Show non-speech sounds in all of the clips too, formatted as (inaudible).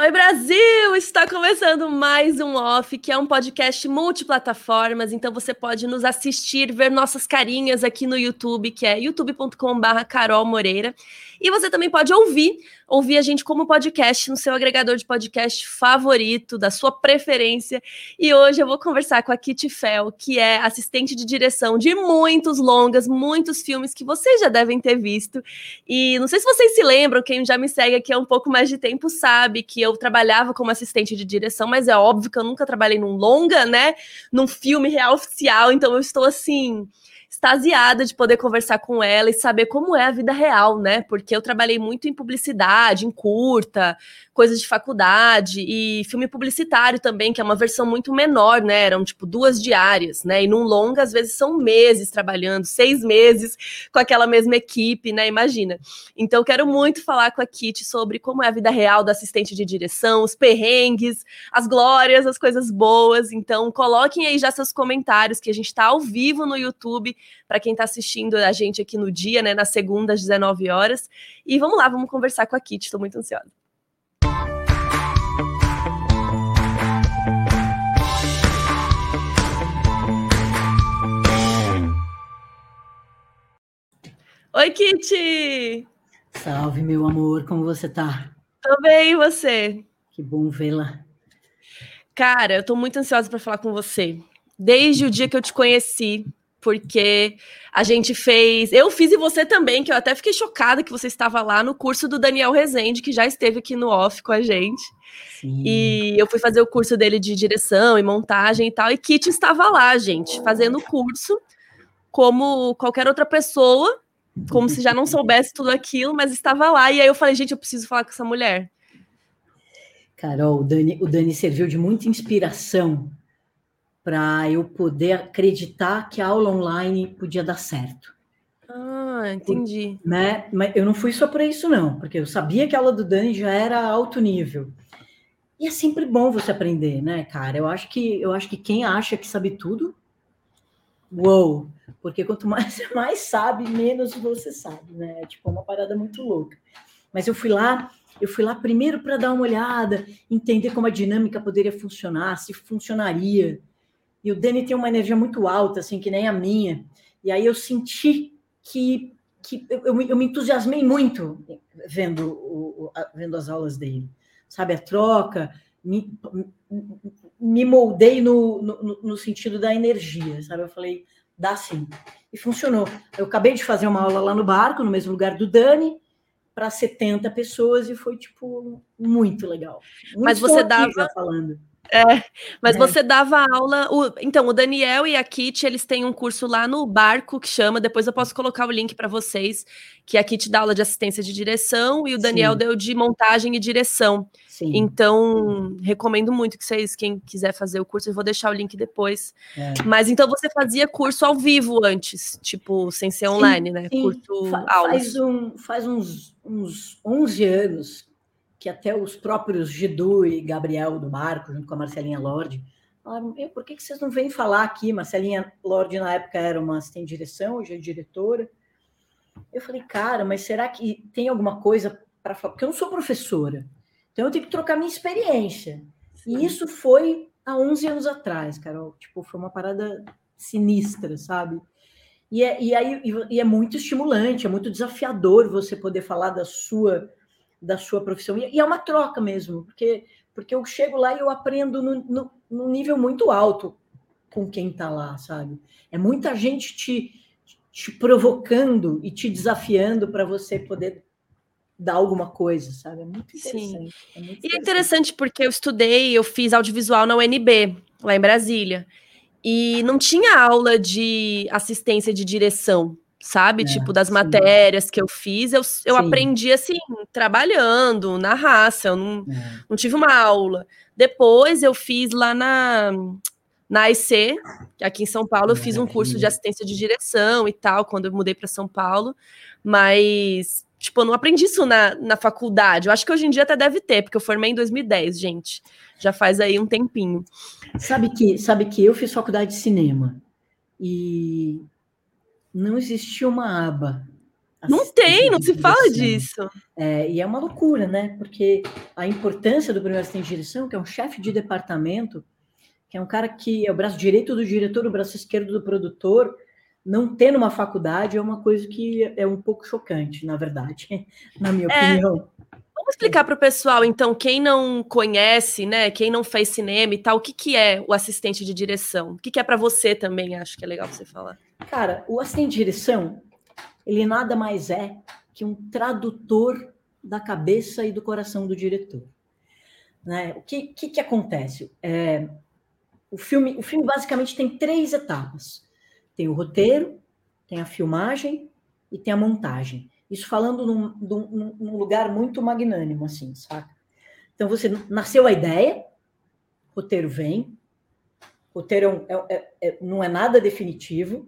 Oi, Brasil! Está começando mais um Off, que é um podcast multiplataformas, então você pode nos assistir, ver nossas carinhas aqui no YouTube, que é youtube.com.br Carol Moreira. E você também pode ouvir, ouvir a gente como podcast no seu agregador de podcast favorito, da sua preferência. E hoje eu vou conversar com a Kitty Fell, que é assistente de direção de muitos longas, muitos filmes que vocês já devem ter visto. E não sei se vocês se lembram, quem já me segue aqui há um pouco mais de tempo sabe que eu trabalhava como assistente de direção, mas é óbvio que eu nunca trabalhei num longa, né? Num filme real oficial, então eu estou assim extasiada de poder conversar com ela e saber como é a vida real, né? Porque eu trabalhei muito em publicidade, em curta, coisas de faculdade e filme publicitário também, que é uma versão muito menor, né? Eram tipo duas diárias, né? E num longa, às vezes, são meses trabalhando, seis meses com aquela mesma equipe, né? Imagina. Então, quero muito falar com a Kitty sobre como é a vida real da assistente de direção, os perrengues, as glórias, as coisas boas. Então, coloquem aí já seus comentários, que a gente está ao vivo no YouTube para quem está assistindo a gente aqui no dia, né, na segunda às 19 horas. E vamos lá, vamos conversar com a Kit, estou muito ansiosa. Oi, Kit! Salve, meu amor, como você tá? Tô bem, e você? Que bom vê-la. Cara, eu tô muito ansiosa para falar com você. Desde o dia que eu te conheci, porque a gente fez. Eu fiz e você também, que eu até fiquei chocada que você estava lá no curso do Daniel Rezende, que já esteve aqui no off com a gente. Sim. E eu fui fazer o curso dele de direção e montagem e tal, e Kit estava lá, gente, fazendo o curso como qualquer outra pessoa, como se já não (laughs) soubesse tudo aquilo, mas estava lá. E aí eu falei, gente, eu preciso falar com essa mulher. Carol, o Dani, o Dani serviu de muita inspiração para eu poder acreditar que a aula online podia dar certo. Ah, entendi. né? Mas eu não fui só por isso, não, porque eu sabia que a aula do Dani já era alto nível. E é sempre bom você aprender, né, cara? Eu acho que eu acho que quem acha que sabe tudo, uou! Porque quanto mais você (laughs) mais sabe, menos você sabe, né? É tipo uma parada muito louca. Mas eu fui lá, eu fui lá primeiro para dar uma olhada, entender como a dinâmica poderia funcionar, se funcionaria, e o Dani tem uma energia muito alta, assim, que nem a minha. E aí eu senti que, que eu, eu me entusiasmei muito vendo, o, vendo as aulas dele. Sabe, a troca, me, me moldei no, no, no sentido da energia, sabe? Eu falei, dá sim. E funcionou. Eu acabei de fazer uma aula lá no barco, no mesmo lugar do Dani, para 70 pessoas, e foi, tipo, muito legal. Muito Mas você dava. Falando. É, mas é. você dava aula. O, então, o Daniel e a Kit, eles têm um curso lá no barco que chama. Depois eu posso colocar o link para vocês. Que a Kit dá aula de assistência de direção e o Daniel Sim. deu de montagem e direção. Sim. Então, recomendo muito que vocês, quem quiser fazer o curso, eu vou deixar o link depois. É. Mas então você fazia curso ao vivo antes, tipo, sem ser online, sim, né? Sim. Curso Fa faz, um, faz uns, uns 11 anos que até os próprios Gidu e Gabriel do Marco, junto com a Marcelinha Lorde, falaram: por que, que vocês não vêm falar aqui? Marcelinha Lorde, na época, era uma assistente de direção, hoje é diretora. Eu falei, cara, mas será que tem alguma coisa para falar? Porque eu não sou professora, então eu tenho que trocar minha experiência. Sim. E isso foi há 11 anos atrás, Carol. Tipo, foi uma parada sinistra, sabe? E é, e, aí, e é muito estimulante, é muito desafiador você poder falar da sua da sua profissão. E, é uma troca mesmo, porque, porque eu chego lá e eu aprendo no, no, no nível muito alto com quem está lá, sabe? É muita gente te, te provocando e te desafiando para você poder dar alguma coisa, sabe? É muito interessante. Sim. É muito interessante. E é interessante porque eu estudei, eu fiz audiovisual na UNB, lá em Brasília. E não tinha aula de assistência de direção sabe? É, tipo, das sim. matérias que eu fiz, eu, eu aprendi assim, trabalhando, na raça, eu não, é. não tive uma aula. Depois eu fiz lá na, na IC, aqui em São Paulo, eu fiz um curso de assistência de direção e tal, quando eu mudei para São Paulo, mas, tipo, eu não aprendi isso na, na faculdade. Eu acho que hoje em dia até deve ter, porque eu formei em 2010, gente. Já faz aí um tempinho. Sabe que, sabe que eu fiz faculdade de cinema e não existia uma aba Não tem, não se fala disso. É, e é uma loucura, né? Porque a importância do primeiro assistente de direção, que é um chefe de departamento, que é um cara que é o braço direito do diretor, o braço esquerdo do produtor, não ter numa faculdade é uma coisa que é um pouco chocante, na verdade, (laughs) na minha é, opinião. Vamos explicar para o pessoal, então, quem não conhece, né, quem não fez cinema e tal, o que, que é o assistente de direção? O que, que é para você também, acho que é legal você falar. Cara, o assistente de direção, ele nada mais é que um tradutor da cabeça e do coração do diretor. Né? O que, que, que acontece? É, o, filme, o filme basicamente tem três etapas. Tem o roteiro, tem a filmagem e tem a montagem. Isso falando num, num, num lugar muito magnânimo, assim, saca? Então, você nasceu a ideia, roteiro vem, roteiro é, é, é, é não é nada definitivo.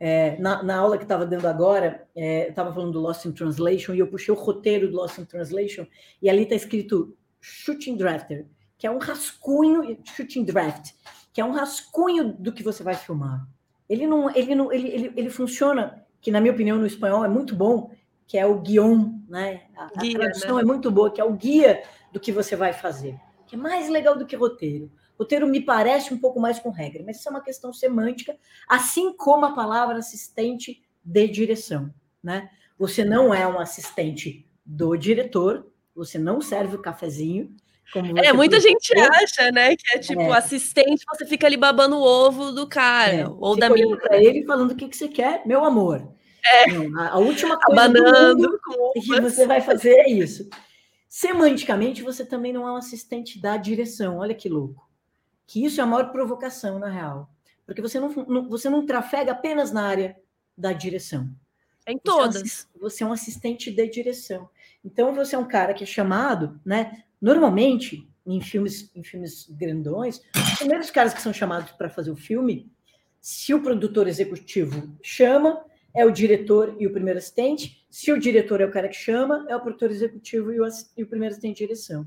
É, na, na, aula que estava dando agora, é, estava falando do Lost in Translation e eu puxei o roteiro do Lost in Translation e ali está escrito Shooting Drafter, que é um rascunho, Shooting Draft, que é um rascunho do que você vai filmar. Ele não, ele não, ele, ele, ele funciona, que na minha opinião no espanhol é muito bom, que é o guion, né? A, guia, a tradução né? é muito boa, que é o guia do que você vai fazer, que é mais legal do que roteiro. Roteiro me parece um pouco mais com regra, mas isso é uma questão semântica, assim como a palavra assistente de direção, né? Você não é um assistente do diretor, você não serve o cafezinho, é, muita gente acha, né, que é tipo é. assistente, você fica ali babando o ovo do cara, é. ou da minha. para ele falando o que, que você quer, meu amor. É. Não, a, a, última coisa Abanando que você vai fazer é isso. Semanticamente, você também não é um assistente da direção. Olha que louco. Que isso é a maior provocação, na real. Porque você não, não você não trafega apenas na área da direção. Em todas. Você é, um, você é um assistente de direção. Então, você é um cara que é chamado, né? Normalmente, em filmes, em filmes grandões, os primeiros caras que são chamados para fazer o filme, se o produtor executivo chama, é o diretor e o primeiro assistente. Se o diretor é o cara que chama, é o produtor executivo e o, e o primeiro assistente de direção.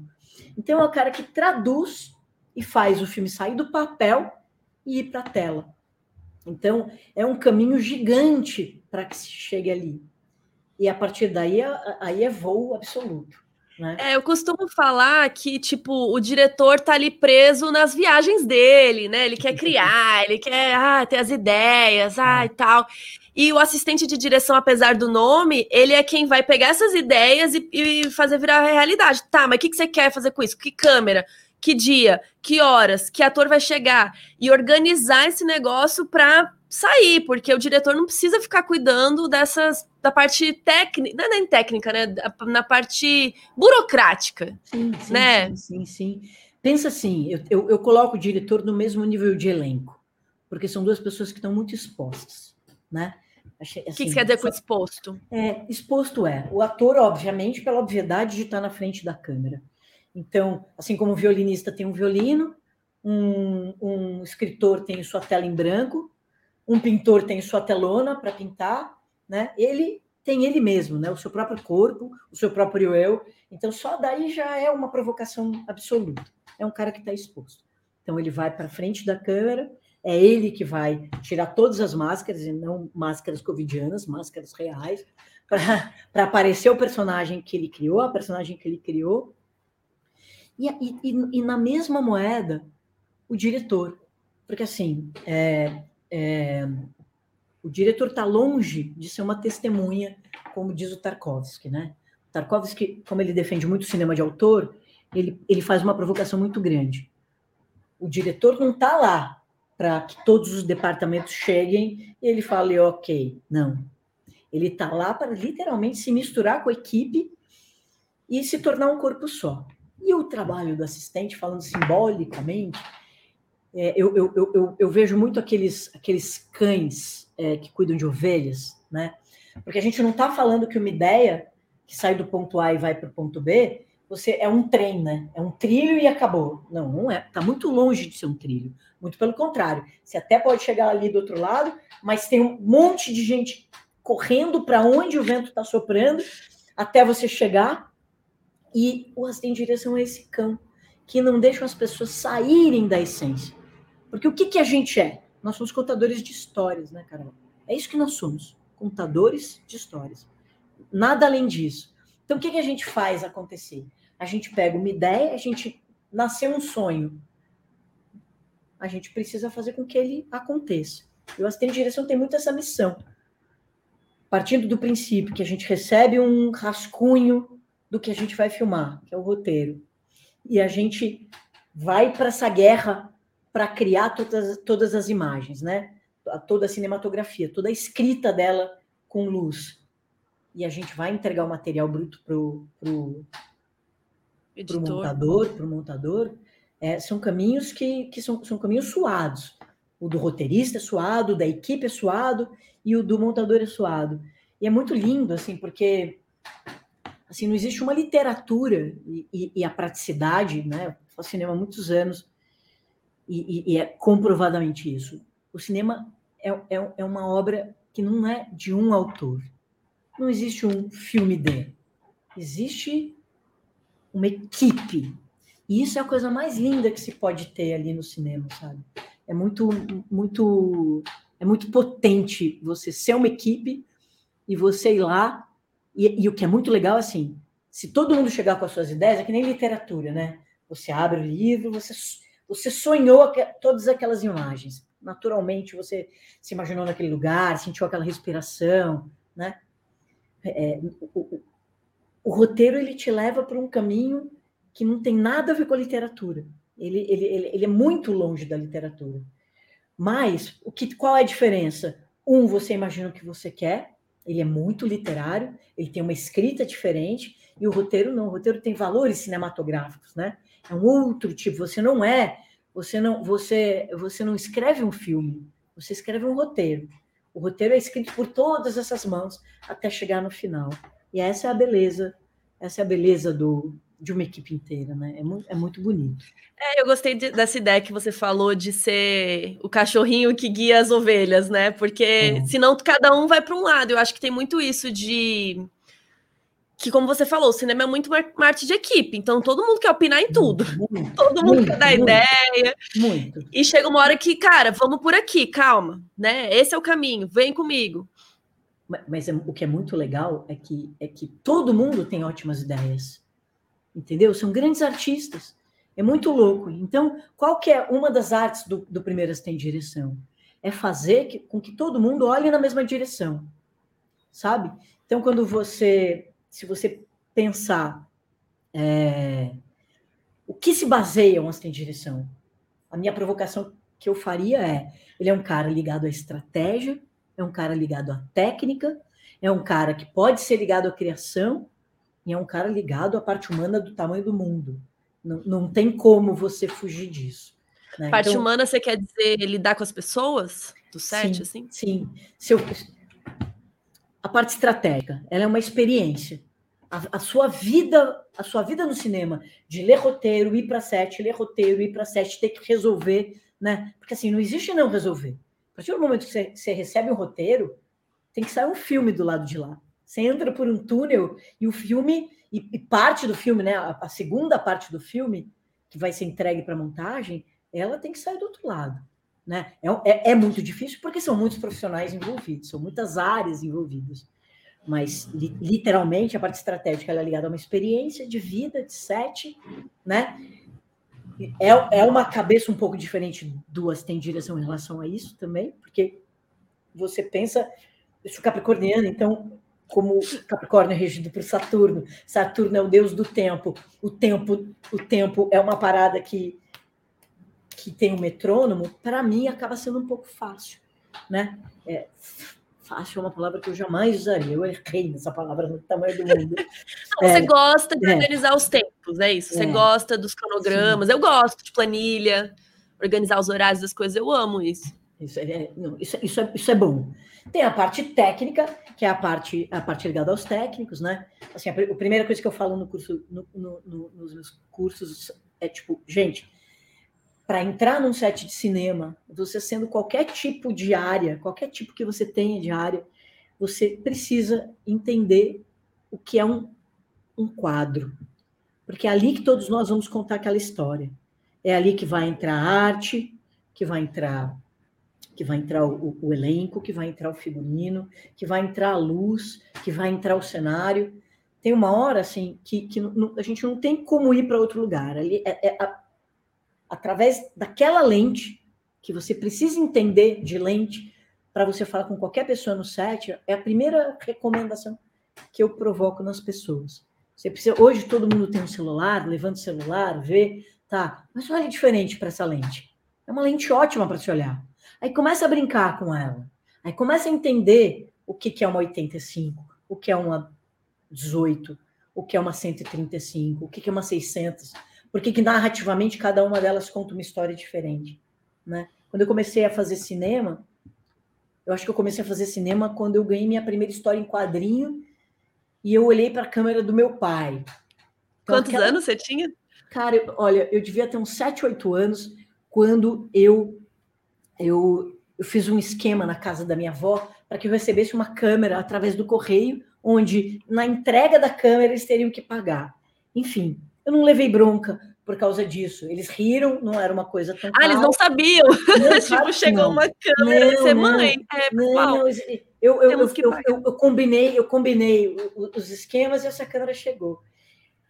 Então, é o cara que traduz e faz o filme sair do papel e ir para a tela. Então, é um caminho gigante para que se chegue ali. E a partir daí, aí é voo absoluto. Né? É, eu costumo falar que, tipo, o diretor tá ali preso nas viagens dele, né? Ele quer criar, ele quer ah, ter as ideias, ah, e tal. E o assistente de direção, apesar do nome, ele é quem vai pegar essas ideias e, e fazer virar realidade. Tá, mas o que, que você quer fazer com isso? Que câmera? Que dia? Que horas? Que ator vai chegar? E organizar esse negócio para sair, porque o diretor não precisa ficar cuidando dessas da parte técnica, não é nem técnica, né? Na parte burocrática. Sim, sim, né? sim, sim, sim. Pensa assim, eu, eu, eu, coloco o diretor no mesmo nível de elenco, porque são duas pessoas que estão muito expostas, né? Assim, o que, que você quer dizer com exposto? É, exposto é o ator, obviamente, pela obviedade de estar na frente da câmera. Então, assim como o violinista tem um violino, um, um escritor tem sua tela em branco, um pintor tem sua telona para pintar, né? Ele tem ele mesmo, né? O seu próprio corpo, o seu próprio eu. Então, só daí já é uma provocação absoluta. É um cara que está exposto. Então, ele vai para frente da câmera, é ele que vai tirar todas as máscaras, e não máscaras covidianas, máscaras reais, para aparecer o personagem que ele criou, a personagem que ele criou. E, e, e na mesma moeda, o diretor. Porque, assim, é, é, o diretor está longe de ser uma testemunha, como diz o Tarkovsky, né? O Tarkovsky, como ele defende muito cinema de autor, ele, ele faz uma provocação muito grande. O diretor não está lá para que todos os departamentos cheguem e ele fale, ok, não. Ele está lá para literalmente se misturar com a equipe e se tornar um corpo só. E o trabalho do assistente, falando simbolicamente, é, eu, eu, eu, eu, vejo muito aqueles, aqueles cães é, que cuidam de ovelhas, né? Porque a gente não está falando que uma ideia que sai do ponto A e vai para o ponto B, você é um trem, né? É um trilho e acabou. Não, não é. Está muito longe de ser um trilho. Muito pelo contrário. Você até pode chegar ali do outro lado, mas tem um monte de gente correndo para onde o vento está soprando até você chegar. E o assistente de direção é esse cão que não deixam as pessoas saírem da essência. Porque o que, que a gente é? Nós somos contadores de histórias, né, Carol? É isso que nós somos, contadores de histórias. nada além disso. Então, o que, que a gente faz acontecer? A gente pega uma ideia, a gente nasceu um sonho. A gente precisa fazer com que ele aconteça. E o assistente de direção tem muito essa missão. Partindo do princípio que a gente recebe um rascunho do que a gente vai filmar, que é o roteiro. E a gente vai para essa guerra para criar todas, todas as imagens, né? Toda a cinematografia, toda a escrita dela com luz. E a gente vai entregar o material bruto para o montador, para o montador. É, são caminhos que, que são, são caminhos suados. O do roteirista é suado, o da equipe é suado e o do montador é suado. E é muito lindo, assim, porque assim, não existe uma literatura e, e, e a praticidade, né? Eu faço cinema há muitos anos e, e, é comprovadamente isso. O cinema é, é, é uma obra que não é de um autor. Não existe um filme de. Existe uma equipe. E isso é a coisa mais linda que se pode ter ali no cinema, sabe? É muito, muito, é muito potente você ser uma equipe e você ir lá e, e, o que é muito legal, assim, se todo mundo chegar com as suas ideias, é que nem literatura, né? Você abre o livro, você, você sonhou todas aquelas imagens. Naturalmente, você se imaginou naquele lugar, sentiu aquela respiração, né? É, o, o, o, roteiro, ele te leva para um caminho que não tem nada a ver com a literatura. Ele, ele, ele, ele é muito longe da literatura. Mas, o que, qual é a diferença? Um, você imagina o que você quer, ele é muito literário, ele tem uma escrita diferente, e o roteiro não, o roteiro tem valores cinematográficos, né? É um outro tipo, você não é, você não, você, você não escreve um filme, você escreve um roteiro. O roteiro é escrito por todas essas mãos até chegar no final. E essa é a beleza, essa é a beleza do, de uma equipe inteira, né? É muito, é muito bonito. É, eu gostei de, dessa ideia que você falou de ser o cachorrinho que guia as ovelhas, né? Porque é. senão cada um vai para um lado. Eu acho que tem muito isso de que, como você falou, o cinema é muito uma arte de equipe, então todo mundo quer opinar em tudo. Muito, (laughs) todo mundo muito, quer dar muito, ideia. Muito. E chega uma hora que, cara, vamos por aqui, calma, né? Esse é o caminho, vem comigo. Mas, mas é, o que é muito legal é que, é que todo mundo tem ótimas ideias entendeu? São grandes artistas. É muito louco. Então, qual que é uma das artes do, do Primeiras Tem Direção? É fazer que, com que todo mundo olhe na mesma direção, sabe? Então, quando você, se você pensar é, o que se baseia um assistente de direção, a minha provocação que eu faria é, ele é um cara ligado à estratégia, é um cara ligado à técnica, é um cara que pode ser ligado à criação, e é um cara ligado à parte humana do tamanho do mundo. Não, não tem como você fugir disso. Né? Parte então, humana, você quer dizer lidar com as pessoas do set, sim, assim? Sim. Se eu, a parte estratégica, ela é uma experiência. A, a, sua vida, a sua vida no cinema, de ler roteiro, ir para set, ler roteiro, ir para set, ter que resolver, né? Porque assim, não existe não resolver. A partir do momento que você, você recebe um roteiro, tem que sair um filme do lado de lá. Você entra por um túnel e o filme, e, e parte do filme, né? A, a, segunda parte do filme, que vai ser entregue para montagem, ela tem que sair do outro lado. Né? É, é, é, muito difícil porque são muitos profissionais envolvidos, são muitas áreas envolvidas. Mas, li, literalmente, a parte estratégica é ligada a uma experiência de vida, de set, né? É, é uma cabeça um pouco diferente do assistente direção em relação a isso também, porque você pensa, eu sou capricorniano, então como Capricórnio é regido por Saturno. Saturno é o deus do tempo. O tempo, o tempo é uma parada que que tem um metrônomo. Para mim acaba sendo um pouco fácil, né? É, fácil é uma palavra que eu jamais usaria. Eu errei nessa palavra no tamanho do mundo. (laughs) Não, é, você gosta de é, organizar os tempos, é isso. Você é, gosta dos cronogramas. Sim. Eu gosto de planilha, organizar os horários das coisas. Eu amo isso. Isso é, não, isso, isso, é, isso é bom. Tem a parte técnica, que é a parte, a parte ligada aos técnicos, né? Assim, a, a primeira coisa que eu falo no curso, no, no, no, nos meus cursos é tipo, gente, para entrar num set de cinema, você sendo qualquer tipo de área, qualquer tipo que você tenha de área, você precisa entender o que é um, um quadro. Porque é ali que todos nós vamos contar aquela história. É ali que vai entrar arte, que vai entrar que vai entrar o, o, elenco, que vai entrar o figurino, que vai entrar a luz, que vai entrar o cenário. Tem uma hora assim que, que a gente não tem como ir para outro lugar. Ali é, é a, através daquela lente que você precisa entender de lente para você falar com qualquer pessoa no set, é a primeira recomendação que eu provoco nas pessoas. Você precisa, hoje todo mundo tem um celular, levanta o celular, vê, tá, mas olha diferente para essa lente. É uma lente ótima para se olhar. Aí começa a brincar com ela. Aí começa a entender o que, que é uma 85, o que é uma 18, o que é uma 135, o que, que é uma 600. Porque que narrativamente cada uma delas conta uma história diferente, né? Quando eu comecei a fazer cinema, eu acho que eu comecei a fazer cinema quando eu ganhei minha primeira história em quadrinho e eu olhei para a câmera do meu pai. Então, Quantos aquela... anos você tinha? Cara, eu, olha, eu devia ter uns 7, 8 anos quando eu, eu, eu fiz um esquema na casa da minha avó para que eu recebesse uma câmera através do correio, onde na entrega da câmera eles teriam que pagar. Enfim, eu não levei bronca por causa disso. Eles riram, não era uma coisa tão. Ah, eles não sabiam. Não, (laughs) tipo, chegou não. uma câmera, não, você mãe. É, não, não, eu, eu, eu, eu, eu, combinei, eu combinei os esquemas e essa câmera chegou.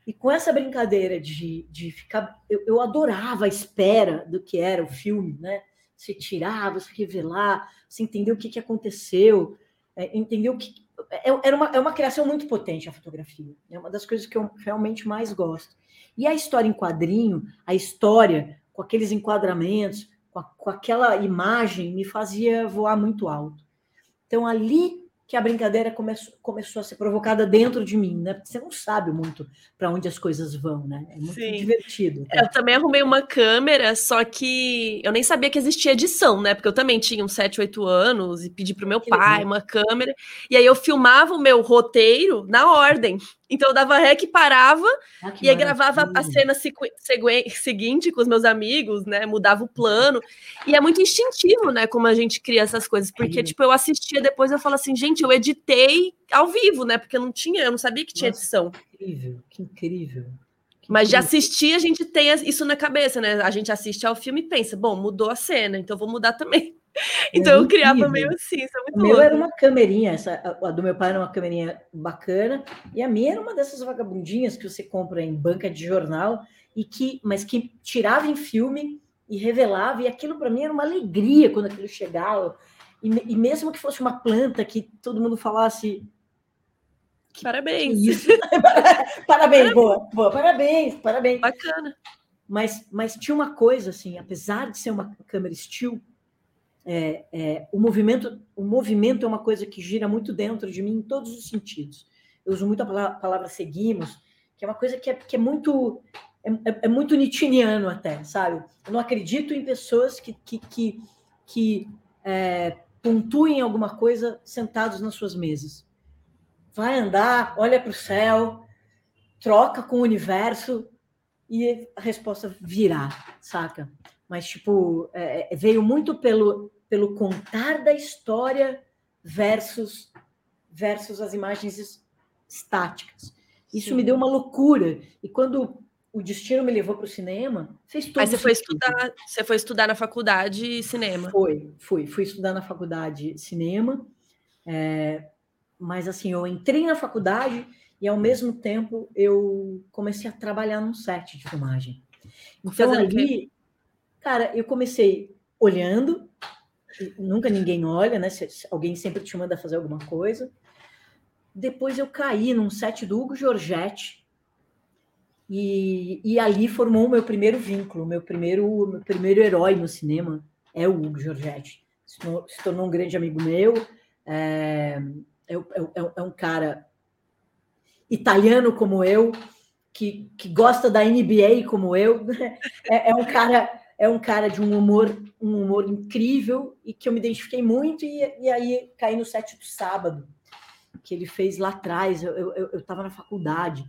E com essa brincadeira de, de ficar. Eu, eu adorava a espera do que era o filme, né? Você tirar, você revelar, você entender o que, que aconteceu, é, entender o que. É, era uma, é uma criação muito potente a fotografia. É uma das coisas que eu realmente mais gosto. E a história em quadrinho, a história com aqueles enquadramentos, com, a, com aquela imagem, me fazia voar muito alto. Então, ali que a brincadeira começou, começou a ser provocada dentro de mim, né? Porque você não sabe muito para onde as coisas vão, né? É muito Sim. divertido. Tá? Eu também arrumei uma câmera, só que eu nem sabia que existia edição, né? Porque eu também tinha uns 7, 8 anos e pedi para o meu que pai legal. uma câmera. E aí eu filmava o meu roteiro na ordem. Então eu dava rec, parava ah, e aí gravava a cena seguinte com os meus amigos, né? Mudava o plano. E é muito instintivo, né? Como a gente cria essas coisas. Porque, é. tipo, eu assistia depois eu falo assim, gente, eu editei ao vivo, né? Porque eu não tinha, eu não sabia que tinha Nossa, edição. Que incrível, que incrível. Mas de assistir, a gente tem isso na cabeça, né? A gente assiste ao filme e pensa, bom, mudou a cena, então vou mudar também. Então é eu criava meio assim, isso é muito O meu era uma câmerinha, essa, a do meu pai era uma câmerinha bacana, e a minha era uma dessas vagabundinhas que você compra em banca de jornal, e que, mas que tirava em filme e revelava, e aquilo para mim era uma alegria quando aquilo chegava. E, e, mesmo que fosse uma planta que todo mundo falasse. (laughs) Parabéns! parabéns, boa, boa, parabéns, parabéns. Bacana. Mas, mas tinha uma coisa assim, apesar de ser uma câmera steel, é, é, o movimento o movimento é uma coisa que gira muito dentro de mim em todos os sentidos. Eu uso muito a palavra, palavra seguimos, que é uma coisa que é, que é muito é, é, é muito nitiniano até, sabe? Eu não acredito em pessoas que, que, que, que é, pontuem alguma coisa sentados nas suas mesas. Vai andar, olha para o céu, troca com o universo e a resposta virá, saca? Mas tipo é, é, veio muito pelo pelo contar da história versus versus as imagens estáticas. Isso Sim. me deu uma loucura. E quando o destino me levou para o cinema, fez tudo. Aí você foi estudar, você foi estudar na faculdade cinema? Foi, fui, fui estudar na faculdade cinema. É, mas assim, eu entrei na faculdade e ao mesmo tempo eu comecei a trabalhar num set de filmagem. Então Fazendo ali Cara, eu comecei olhando, nunca ninguém olha, né? Alguém sempre te manda fazer alguma coisa. Depois eu caí num set do Hugo Giorgetti, e, e ali formou o meu primeiro vínculo, meu primeiro, meu primeiro herói no cinema é o Hugo Giorgetti. Se tornou, se tornou um grande amigo meu, é, é, é, é um cara italiano como eu, que, que gosta da NBA como eu, (laughs) é, é um cara é um cara de um humor, um humor incrível e que eu me identifiquei muito, e, e aí caí no set do sábado, que ele fez lá atrás, eu estava na faculdade.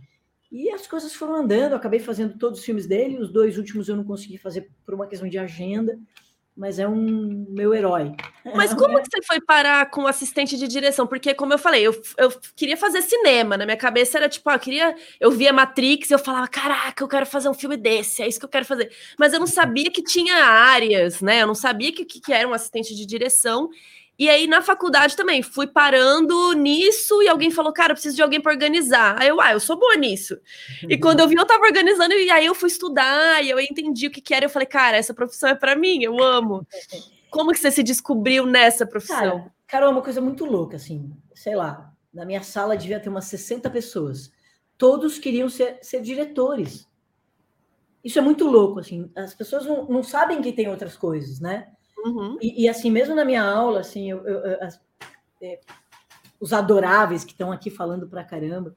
E as coisas foram andando, eu acabei fazendo todos os filmes dele, os dois últimos eu não consegui fazer por uma questão de agenda, mas é um meu herói. Mas (laughs) como que você foi parar com assistente de direção? Porque, como eu falei, eu, eu queria fazer cinema. Na minha cabeça era tipo, ah, eu queria. Eu via Matrix e eu falava, caraca, eu quero fazer um filme desse, é isso que eu quero fazer. Mas eu não sabia que tinha áreas, né? Eu não sabia que, que era um assistente de direção. E aí, na faculdade também, fui parando nisso e alguém falou, cara, eu preciso de alguém para organizar. Aí eu, ah, eu sou boa nisso. E quando eu vi, eu tava organizando, e aí eu fui estudar, e eu entendi o que, que era. Eu falei, cara, essa profissão é para mim, eu amo. Como que você se descobriu nessa profissão? Cara, cara, é uma coisa muito louca, assim. Sei lá, na minha sala devia ter umas 60 pessoas. Todos queriam ser, ser diretores. Isso é muito louco, assim. As pessoas não, não sabem que tem outras coisas, né? Uhum. E, e, assim, mesmo na minha aula, assim, eu, eu, eu, as, é, os adoráveis que estão aqui falando pra caramba,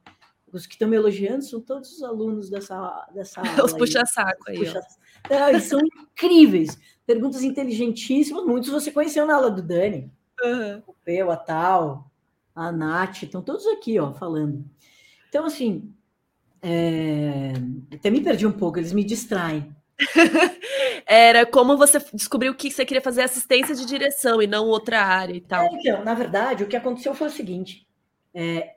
os que estão me elogiando são todos os alunos dessa, dessa (laughs) aula. Os puxa-saco aí. Puxa Não, eles são incríveis. Perguntas inteligentíssimas. Muitos você conheceu na aula do Dani. Uhum. O Peu, a Tal, a Nath, estão todos aqui, ó, falando. Então, assim, é... até me perdi um pouco, eles me distraem. (laughs) Era como você descobriu que você queria fazer assistência de direção e não outra área e tal. É, então, na verdade, o que aconteceu foi o seguinte: é,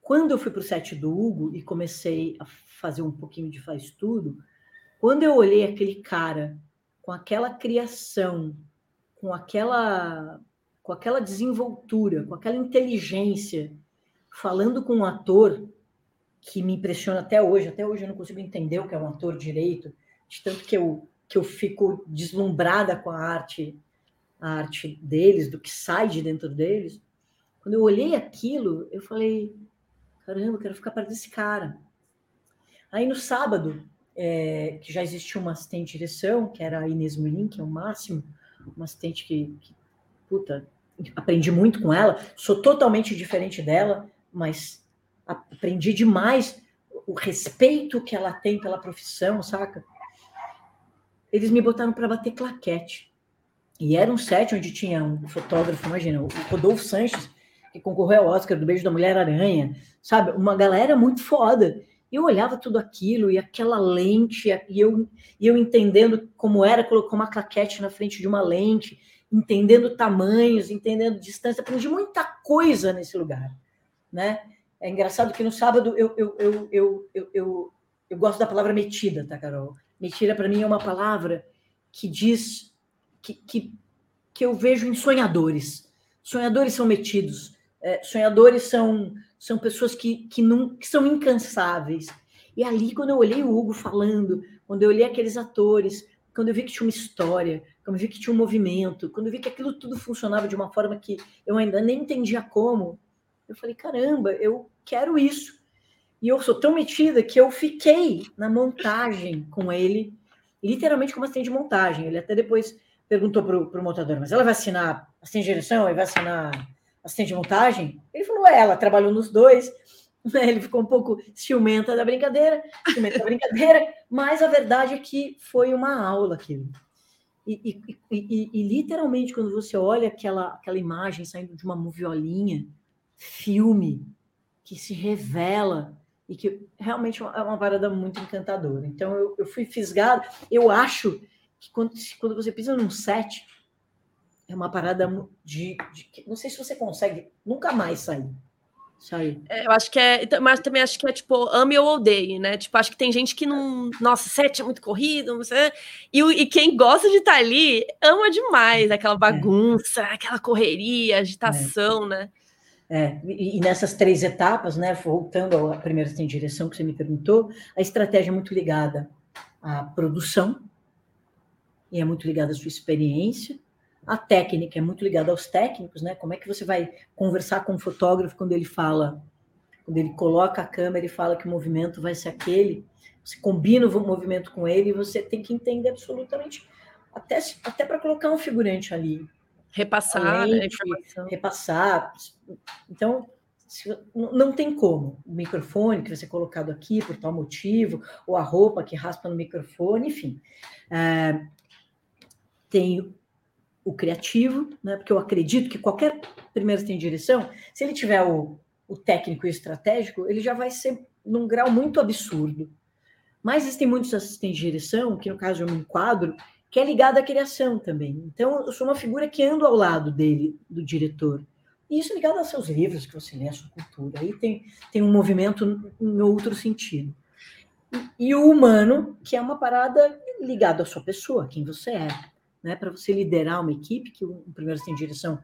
quando eu fui para o set do Hugo e comecei a fazer um pouquinho de faz tudo, quando eu olhei aquele cara com aquela criação, com aquela com aquela desenvoltura, com aquela inteligência, falando com um ator que me impressiona até hoje, até hoje eu não consigo entender o que é um ator direito, de tanto que eu, que eu fico deslumbrada com a arte, a arte deles, do que sai de dentro deles. Quando eu olhei aquilo, eu falei: caramba, eu quero ficar perto desse cara. Aí no sábado, é, que já existia uma assistente de direção, que era a Inês Molin, que é o máximo, uma assistente que, que, puta, aprendi muito com ela, sou totalmente diferente dela, mas aprendi demais o respeito que ela tem pela profissão, saca? Eles me botaram para bater claquete. E era um set onde tinha um fotógrafo, imagina, o Rodolfo Sanches, que concorreu ao Oscar do Beijo da Mulher-Aranha, sabe? Uma galera muito foda. E eu olhava tudo aquilo e aquela lente, e eu, e eu entendendo como era colocar uma claquete na frente de uma lente, entendendo tamanhos, entendendo distância, aprendi muita coisa nesse lugar, né? É engraçado que no sábado eu, eu, eu, eu, eu, eu, eu gosto da palavra metida, tá, Carol? Mentira, para mim, é uma palavra que diz que, que, que eu vejo em sonhadores. Sonhadores são metidos, é, sonhadores são, são pessoas que, que, não, que são incansáveis. E ali, quando eu olhei o Hugo falando, quando eu olhei aqueles atores, quando eu vi que tinha uma história, quando eu vi que tinha um movimento, quando eu vi que aquilo tudo funcionava de uma forma que eu ainda nem entendia como, eu falei: caramba, eu quero isso. E eu sou tão metida que eu fiquei na montagem com ele, literalmente como assistente de montagem. Ele até depois perguntou para o montador, mas ela vai assinar assistente de direção e vai assinar assistente de montagem? Ele falou, é, ela trabalhou nos dois. (laughs) Ele ficou um pouco ciumenta da brincadeira, ciumenta da brincadeira, mas a verdade é que foi uma aula aquilo. E, e, e, e, literalmente, quando você olha aquela, aquela imagem saindo de uma moviolinha, filme, que se revela e que realmente é uma parada muito encantadora. Então eu, eu fui fisgado. Eu acho que quando, quando você pisa num set, é uma parada de, de, Não sei se você consegue nunca mais sair. sair. É, eu acho que é. Mas também acho que é tipo, ame ou odeie, né? Tipo, acho que tem gente que não. Nossa, set é muito corrido, não sei. E, e quem gosta de estar ali ama demais aquela é. bagunça, é. aquela correria, agitação, é. né? É, e, nessas três etapas, né, voltando à primeira tem direção que você me perguntou, a estratégia é muito ligada à produção, e é muito ligada à sua experiência, a técnica é muito ligada aos técnicos, né? Como é que você vai conversar com o fotógrafo quando ele fala, quando ele coloca a câmera e fala que o movimento vai ser aquele, você combina o movimento com ele e você tem que entender absolutamente, até, até para colocar um figurante ali, Repassar, né, repassar. Então, não tem como. O microfone que vai ser colocado aqui por tal motivo, ou a roupa que raspa no microfone, enfim. É, tem o criativo, né? Porque eu acredito que qualquer primeiro tem direção, se ele tiver o, o técnico e o estratégico, ele já vai ser num grau muito absurdo. Mas existem muitos assistentes de direção, que no caso eu me enquadro, que é ligado à criação também. Então, eu sou uma figura que ando ao lado dele, do diretor. E isso é ligado aos seus livros que você lê, à sua cultura. Aí tem, tem um movimento em outro sentido. E, e o humano, que é uma parada ligada à sua pessoa, quem você é. Né? Para você liderar uma equipe, que o primeiro tem direção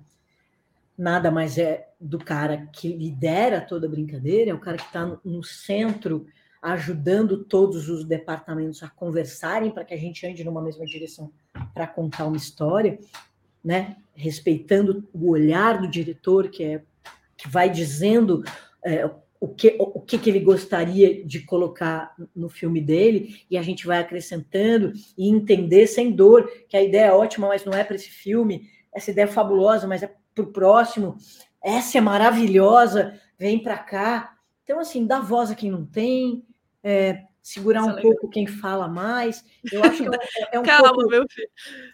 nada mais é do cara que lidera toda a brincadeira, é o cara que está no centro ajudando todos os departamentos a conversarem para que a gente ande numa mesma direção para contar uma história, né? Respeitando o olhar do diretor que é que vai dizendo é, o que o que, que ele gostaria de colocar no filme dele e a gente vai acrescentando e entender sem dor que a ideia é ótima, mas não é para esse filme. Essa ideia é fabulosa, mas é para o próximo. Essa é maravilhosa, vem para cá. Então, assim, dá voz a quem não tem, é, segurar Isso um é pouco quem fala mais. Eu acho que é, é um (laughs) Calma, pouco, meu filho.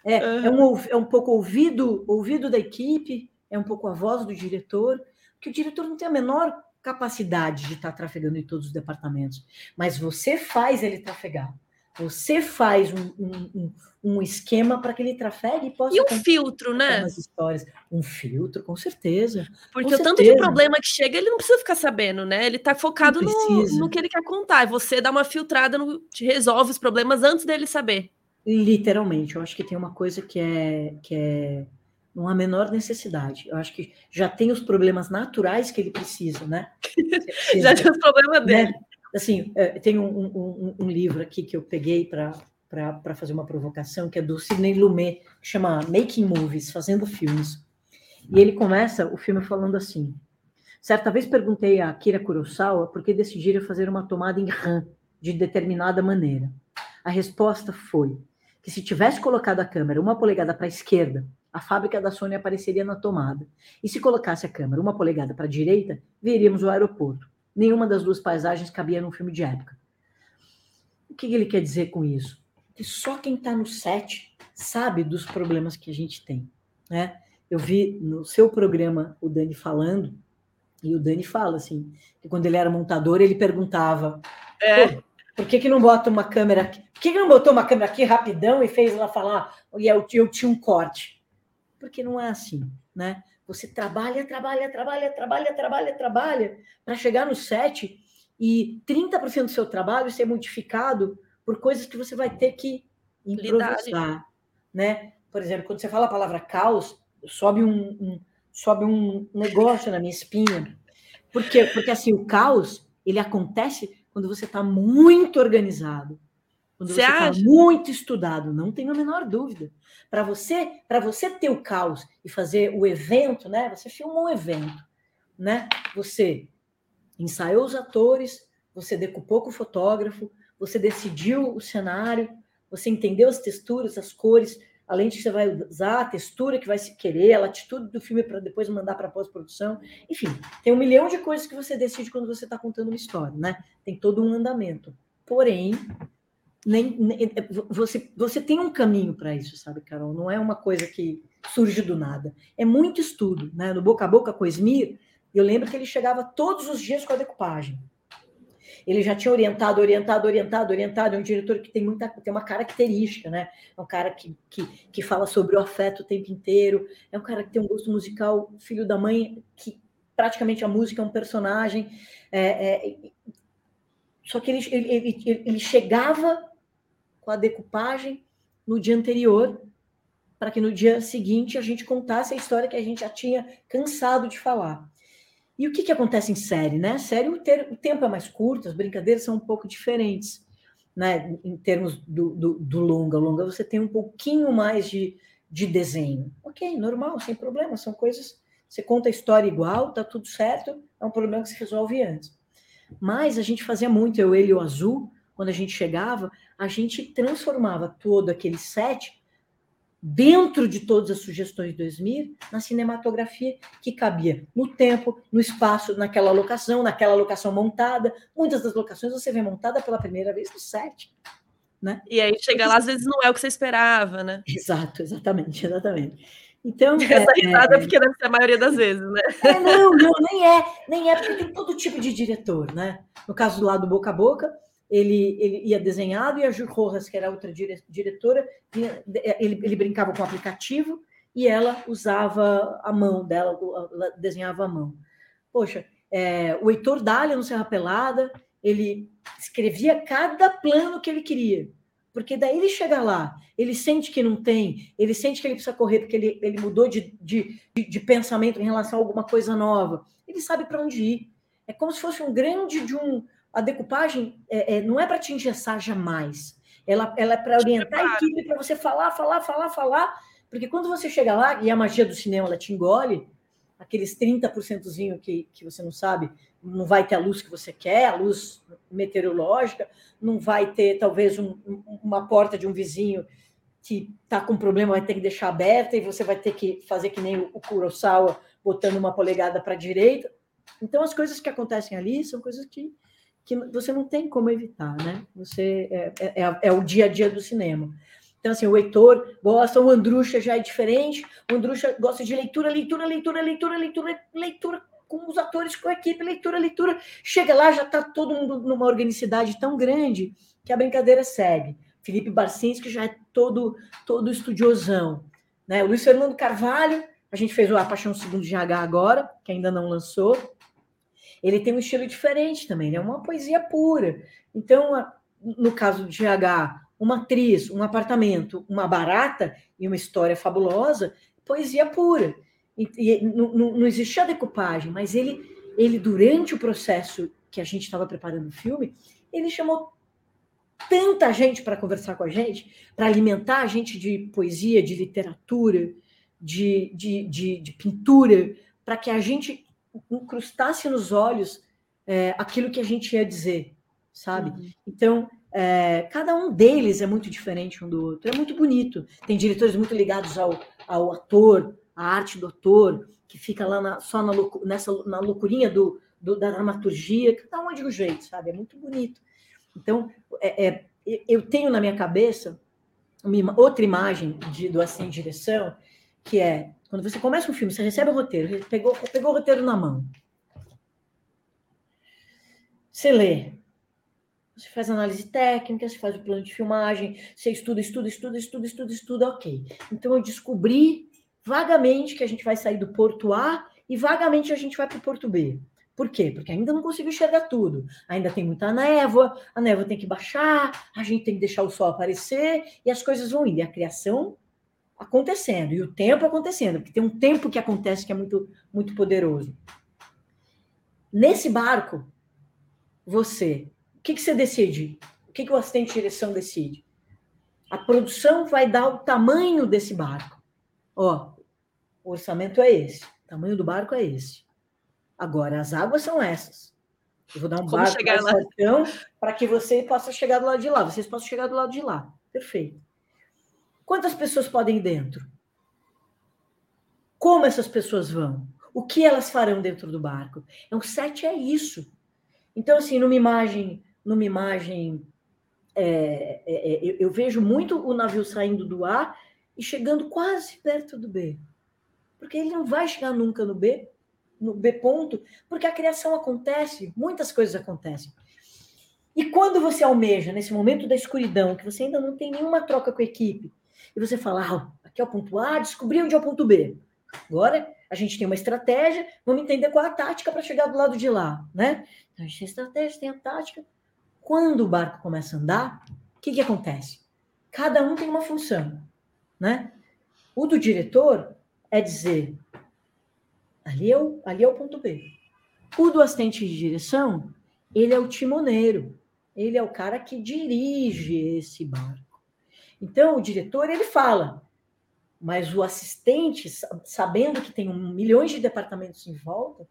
É, é, um, é um pouco ouvido, ouvido da equipe, é um pouco a voz do diretor, porque o diretor não tem a menor capacidade de estar trafegando em todos os departamentos, mas você faz ele trafegar. Você faz um, um, um esquema para que ele trafegue e possa. E um filtro, né? histórias. Um filtro, com certeza. Porque com o tanto de problema que chega, ele não precisa ficar sabendo, né? Ele está focado no, no, que ele quer contar. Você dá uma filtrada, no, te resolve os problemas antes dele saber. Literalmente. Eu acho que tem uma coisa que é. Que é não há menor necessidade. Eu acho que já tem os problemas naturais que ele precisa, né? (laughs) Já tem os problemas dele. Né? Assim, é, tem um, um, um, livro aqui que eu peguei para fazer uma provocação, que é do Sidney Lumet, que chama Making Movies, Fazendo Filmes. E ele começa o filme falando assim: Certa vez perguntei a Akira Kurosawa por que decidira fazer uma tomada em RAM de determinada maneira. A resposta foi que se tivesse colocado a câmera uma polegada para a esquerda, a fábrica da Sony apareceria na tomada. E se colocasse a câmera uma polegada para a direita, veríamos o aeroporto. Nenhuma das duas paisagens cabia num filme de época. O que ele quer dizer com isso? Que só quem está no set sabe dos problemas que a gente tem. Né? Eu vi no seu programa o Dani falando, e o Dani fala assim, que quando ele era montador, ele perguntava é. por que, que não bota uma câmera aqui? Por que, que não botou uma câmera aqui rapidão e fez ela falar, e eu, eu tinha um corte? Porque não é assim, né? Você trabalha, trabalha, trabalha, trabalha, trabalha, trabalha, para chegar no set e 30% do seu trabalho ser modificado por coisas que você vai ter que improvisar, né? Por exemplo, quando você fala a palavra caos, sobe um, um sobe um negócio na minha espinha. Por quê? Porque assim, o caos, ele acontece quando você está muito organizado, quando você está muito estudado, não tenho a menor dúvida. Para você, para você ter o caos e fazer o evento, né? Você filmou um evento, né? Você ensaiou os atores, você decupou com o fotógrafo, você decidiu o cenário, você entendeu as texturas, as cores, além de que você vai usar a textura que vai se querer, a latitude do filme para depois mandar para pós-produção. Enfim, tem um milhão de coisas que você decide quando você está contando uma história, né? Tem todo um andamento. Porém, nem, nem, você, você tem um caminho para isso, sabe, Carol? Não é uma coisa que surge do nada. É muito estudo, né? No boca a boca com o Esmir, eu lembro que ele chegava todos os dias com a decupagem. Ele já tinha orientado, orientado, orientado, orientado. É um diretor que tem muita, tem uma característica, né? É um cara que, que, que fala sobre o afeto o tempo inteiro. É um cara que tem um gosto musical, filho da mãe, que praticamente a música é um personagem. É, é, só que ele, ele, ele, ele chegava com a decupagem no dia anterior, para que no dia seguinte a gente contasse a história que a gente já tinha cansado de falar. E o que, que acontece em série, né? Série, o, ter, o tempo é mais curto, as brincadeiras são um pouco diferentes, né? Em termos do, do, do longa. longa você tem um pouquinho mais de, de desenho. Ok, normal, sem problema, são coisas. Você conta a história igual, tá tudo certo, é um problema que se resolve antes. Mas a gente fazia muito, eu, ele e o Azul, quando a gente chegava, a gente transformava todo aquele set dentro de todas as sugestões do Esmir, na cinematografia que cabia no tempo, no espaço, naquela locação, naquela locação montada. Muitas das locações você vê montada pela primeira vez no set. Né? E aí chega lá, às vezes não é o que você esperava, né? Exato, exatamente, exatamente. Então, (laughs) Essa é, risada é, porque deve ser a maioria das vezes, né? É, não, não, nem é, nem é, porque tem todo tipo de diretor, né? No caso do lado boca a boca, ele, ele ia desenhado e a Ju Rojas, que era outra dire, diretora, ele, ele brincava com o aplicativo e ela usava a mão dela, ela desenhava a mão. Poxa, é, o Heitor Dália no Serra Pelada, ele escrevia cada plano que ele queria. Porque daí ele chega lá, ele sente que não tem, ele sente que ele precisa correr porque ele, ele mudou de, de, de pensamento em relação a alguma coisa nova. Ele sabe para onde ir. É como se fosse um grande de um. A decupagem é, é não é para te engessar jamais. Ela, ela é para orientar a equipe, para você falar, falar, falar, falar. Porque quando você chega lá, e a magia do cinema ela te engole, aqueles 30% que, que você não sabe, não vai ter a luz que você quer, a luz meteorológica, não vai ter talvez um, uma porta de um vizinho que está com problema, vai ter que deixar aberta e você vai ter que fazer que nem o Kurosawa, botando uma polegada para a direita. Então, as coisas que acontecem ali são coisas que, que você não tem como evitar, né? Você é, é, é, é o dia a dia do cinema. Então, assim, o Heitor gosta, o Andrucha já é diferente, o Andrucha gosta de leitura, leitura, leitura, leitura, leitura, leitura com os atores, com a equipe, leitura, leitura. Chega lá, já está todo mundo numa organicidade tão grande que a brincadeira segue. Felipe Barcinski já é todo, todo estudiosão. Né? O Luiz Fernando Carvalho, a gente fez o A Paixão Segundo de H agora, que ainda não lançou. Ele tem um estilo diferente também, né? Uma poesia pura. Então, no caso do GH, uma atriz, um apartamento, uma barata e uma história fabulosa, poesia pura. E, e não, não, existia decupagem, mas ele, ele, durante o processo que a gente estava preparando o filme, ele chamou tanta gente para conversar com a gente, para alimentar a gente de poesia, de literatura, de, de, de, de pintura, para que a gente incrustasse nos olhos é, aquilo que a gente ia dizer, sabe? Uhum. Então, é, cada um deles é muito diferente um do outro. É muito bonito. Tem diretores muito ligados ao, ao ator, à arte do ator, que fica lá na, só na, nessa, na loucurinha do, do, da dramaturgia, cada um é de um jeito, sabe? É muito bonito. Então, é, é, eu tenho na minha cabeça uma, outra imagem de, do assim direção, que é quando você começa um filme, você recebe o roteiro, pegou, pegou o roteiro na mão. Você lê, você faz análise técnica, você faz o plano de filmagem, você estuda, estuda, estuda, estuda, estuda, estuda, ok. Então eu descobri vagamente que a gente vai sair do porto A e vagamente a gente vai para o porto B. Por quê? Porque ainda não consigo enxergar tudo. Ainda tem muita névoa, a névoa tem que baixar, a gente tem que deixar o sol aparecer e as coisas vão ir. E a criação acontecendo, e o tempo acontecendo, porque tem um tempo que acontece que é muito, muito poderoso. Nesse barco, você que, que você decide? O que, que o assistente de direção decide? A produção vai dar o tamanho desse barco. Ó, o orçamento é esse, o tamanho do barco é esse. Agora, as águas são essas. Eu vou dar um Como barco para que você possa chegar do lado de lá, vocês possam chegar do lado de lá. Perfeito. Quantas pessoas podem ir dentro? Como essas pessoas vão? O que elas farão dentro do barco? Então, set é isso. Então, assim, numa imagem numa imagem. É, é, é, eu, eu, vejo muito o navio saindo do A e chegando quase perto do B. Porque ele não vai chegar nunca no B, no B ponto, porque a criação acontece, muitas coisas acontecem. E quando você almeja, nesse momento da escuridão, que você ainda não tem nenhuma troca com a equipe, e você fala, ah, aqui é o ponto A, descobri onde é o ponto B. Agora a gente tem uma estratégia, vamos entender qual é a tática para chegar do lado de lá, né? Então a gente tem a estratégia, tem a tática, quando o barco começa a andar, o que, que acontece? Cada um tem uma função, né? O do diretor é dizer, ali é o, ali é o ponto B. O do assistente de direção, ele é o timoneiro, ele é o cara que dirige esse barco. Então, o diretor, ele fala, mas o assistente, sabendo que tem milhões de departamentos em volta,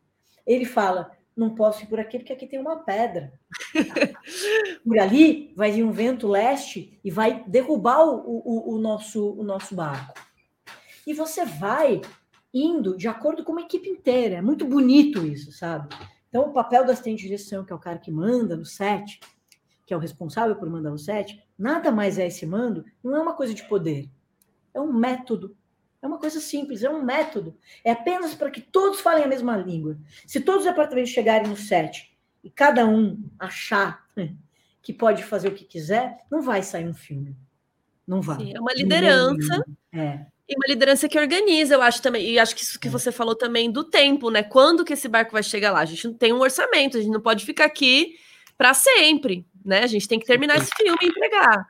ele fala, não posso ir por aqui porque aqui tem uma pedra. (laughs) por ali vai vir um vento leste e vai derrubar o, o, o, nosso, o nosso barco. E você vai indo de acordo com uma equipe inteira. É muito bonito isso, sabe? Então, o papel do assistente de direção, que é o cara que manda no set, que é o responsável por mandar no set, nada mais é esse mando, não é uma coisa de poder. É um método é uma coisa simples, é um método. É apenas para que todos falem a mesma língua. Se todos os departamentos chegarem no set e cada um achar (laughs) que pode fazer o que quiser, não vai sair um filme. Não vai. Sim, é uma liderança. É. E uma liderança que organiza, eu acho também. E acho que isso que é. você falou também do tempo, né? Quando que esse barco vai chegar lá? A gente não tem um orçamento, a gente não pode ficar aqui para sempre, né? A gente tem que terminar esse filme e entregar.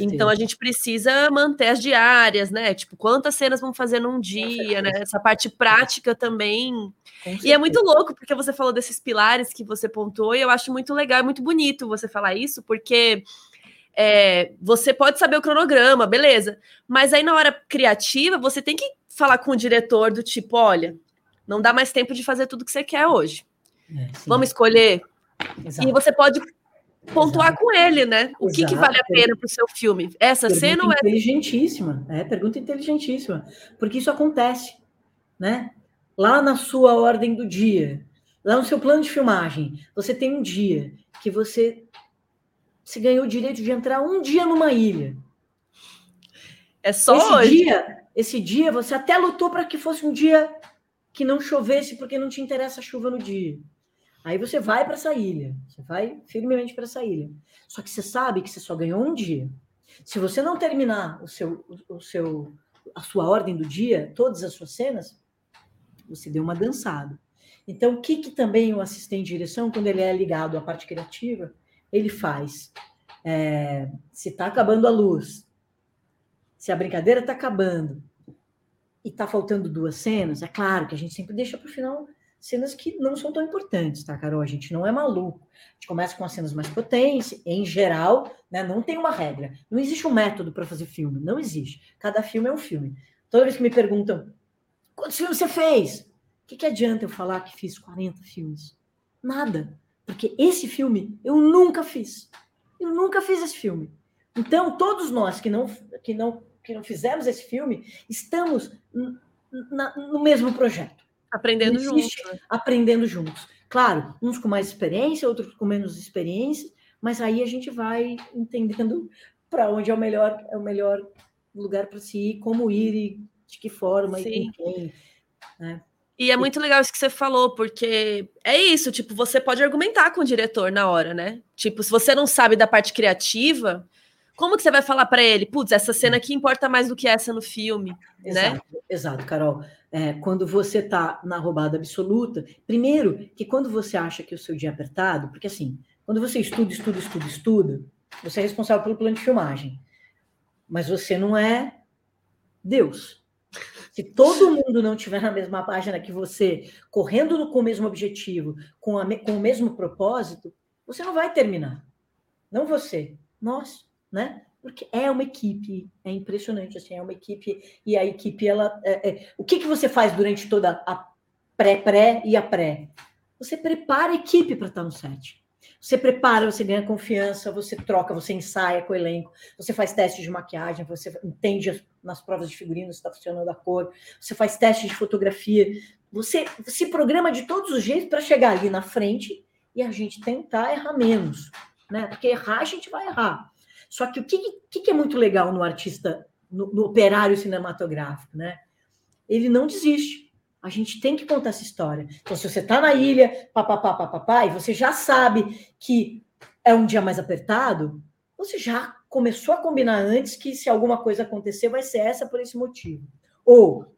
Então a gente precisa manter as diárias, né? Tipo, quantas cenas vão fazer num dia, né? Essa parte prática também. E é muito louco, porque você falou desses pilares que você pontuou, e eu acho muito legal, é muito bonito você falar isso, porque é, você pode saber o cronograma, beleza. Mas aí na hora criativa, você tem que falar com o diretor do tipo, olha, não dá mais tempo de fazer tudo que você quer hoje. É, Vamos escolher. Exato. E você pode pontuar Exato. com ele, né? O que, que vale a pena para o seu filme? Essa pergunta cena ou é. Inteligentíssima, é, pergunta inteligentíssima. Porque isso acontece, né? Lá na sua ordem do dia, lá no seu plano de filmagem, você tem um dia que você se ganhou o direito de entrar um dia numa ilha. É só esse hoje. dia, esse dia você até lutou para que fosse um dia que não chovesse porque não te interessa a chuva no dia. Aí você vai para essa ilha, você vai firmemente para essa ilha. Só que você sabe que você só ganhou um dia. Se você não terminar o seu, o seu, a sua ordem do dia, todas as suas cenas, você deu uma dançada. Então, o que, que também o assistente de direção, quando ele é ligado à parte criativa, ele faz? É, se está acabando a luz, se a brincadeira está acabando e está faltando duas cenas, é claro que a gente sempre deixa para o final cenas que não são tão importantes, tá, Carol? A gente não é maluco. A gente começa com as cenas mais potentes, em geral, né? Não tem uma regra. Não existe um método para fazer filme. Não existe. Cada filme é um filme. Toda vez que me perguntam quantos filmes você fez? O que, que adianta eu falar que fiz 40 filmes? Nada. Porque esse filme eu nunca fiz. Eu nunca fiz esse filme. Então, todos nós que não, que não, que não fizemos esse filme, estamos na, no mesmo projeto. Aprendendo juntos. Né? Aprendendo juntos. Claro, uns com mais experiência, outros com menos experiência, mas aí a gente vai entendendo (laughs) para onde é o melhor, é o melhor lugar para se ir, como ir e de que forma Sim. e com quem. Né? E é muito legal isso que você falou, porque é isso, tipo, você pode argumentar com o diretor na hora, né? Tipo, se você não sabe da parte criativa, como que você vai falar para ele, putz, essa cena aqui importa mais do que essa no filme, exato, né? Exato, Carol. É, quando você está na roubada absoluta, primeiro que quando você acha que o seu dia é apertado, porque assim, quando você estuda, estuda, estuda, estuda, você é responsável pelo plano de filmagem, mas você não é Deus. Se todo mundo não tiver na mesma página que você, correndo com o mesmo objetivo, com, a, com o mesmo propósito, você não vai terminar. Não você, nós né? Porque é uma equipe, é impressionante, assim, é uma equipe, e a equipe, ela... É, é, o que, que você faz durante toda a pré-pré e a pré? Você prepara a equipe para estar no set. Você prepara, você ganha confiança, você troca, você ensaia com o elenco, você faz teste de maquiagem, você entende nas provas de figurino se está funcionando a cor, você faz teste de fotografia, você se programa de todos os jeitos para chegar ali na frente e a gente tentar errar menos, né? Porque errar a gente vai errar. Só que o que, que, é muito legal no artista, no, no, operário cinematográfico, né? Ele não desiste. A gente tem que contar essa história. Então, se você está na ilha, papapá, papapá, e você já sabe que é um dia mais apertado, você já começou a combinar antes que se alguma coisa acontecer, vai ser essa por esse motivo. Ou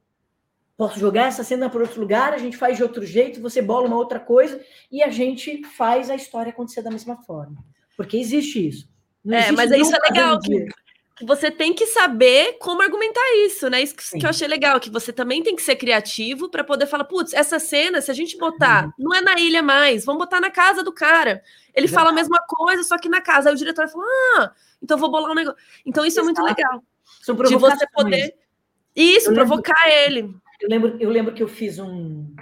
posso jogar essa cena para outro lugar, a gente faz de outro jeito, você bola uma outra coisa e a gente faz a história acontecer da mesma forma. Porque existe isso. Não é, mas isso é legal, que, que, você tem que saber como argumentar isso, né? Isso que, eu achei legal, que você também tem que ser criativo para poder falar, putz, essa cena, se a gente botar, uhum. não é na ilha mais, vamos botar na casa do cara. Ele fala a mesma coisa, só que na casa. Aí o diretor fala, ah, então vou bolar um negócio. Então isso Exato. é muito legal. de você poder. Isso, eu provocar lembro, ele. Eu lembro, eu lembro que eu fiz um.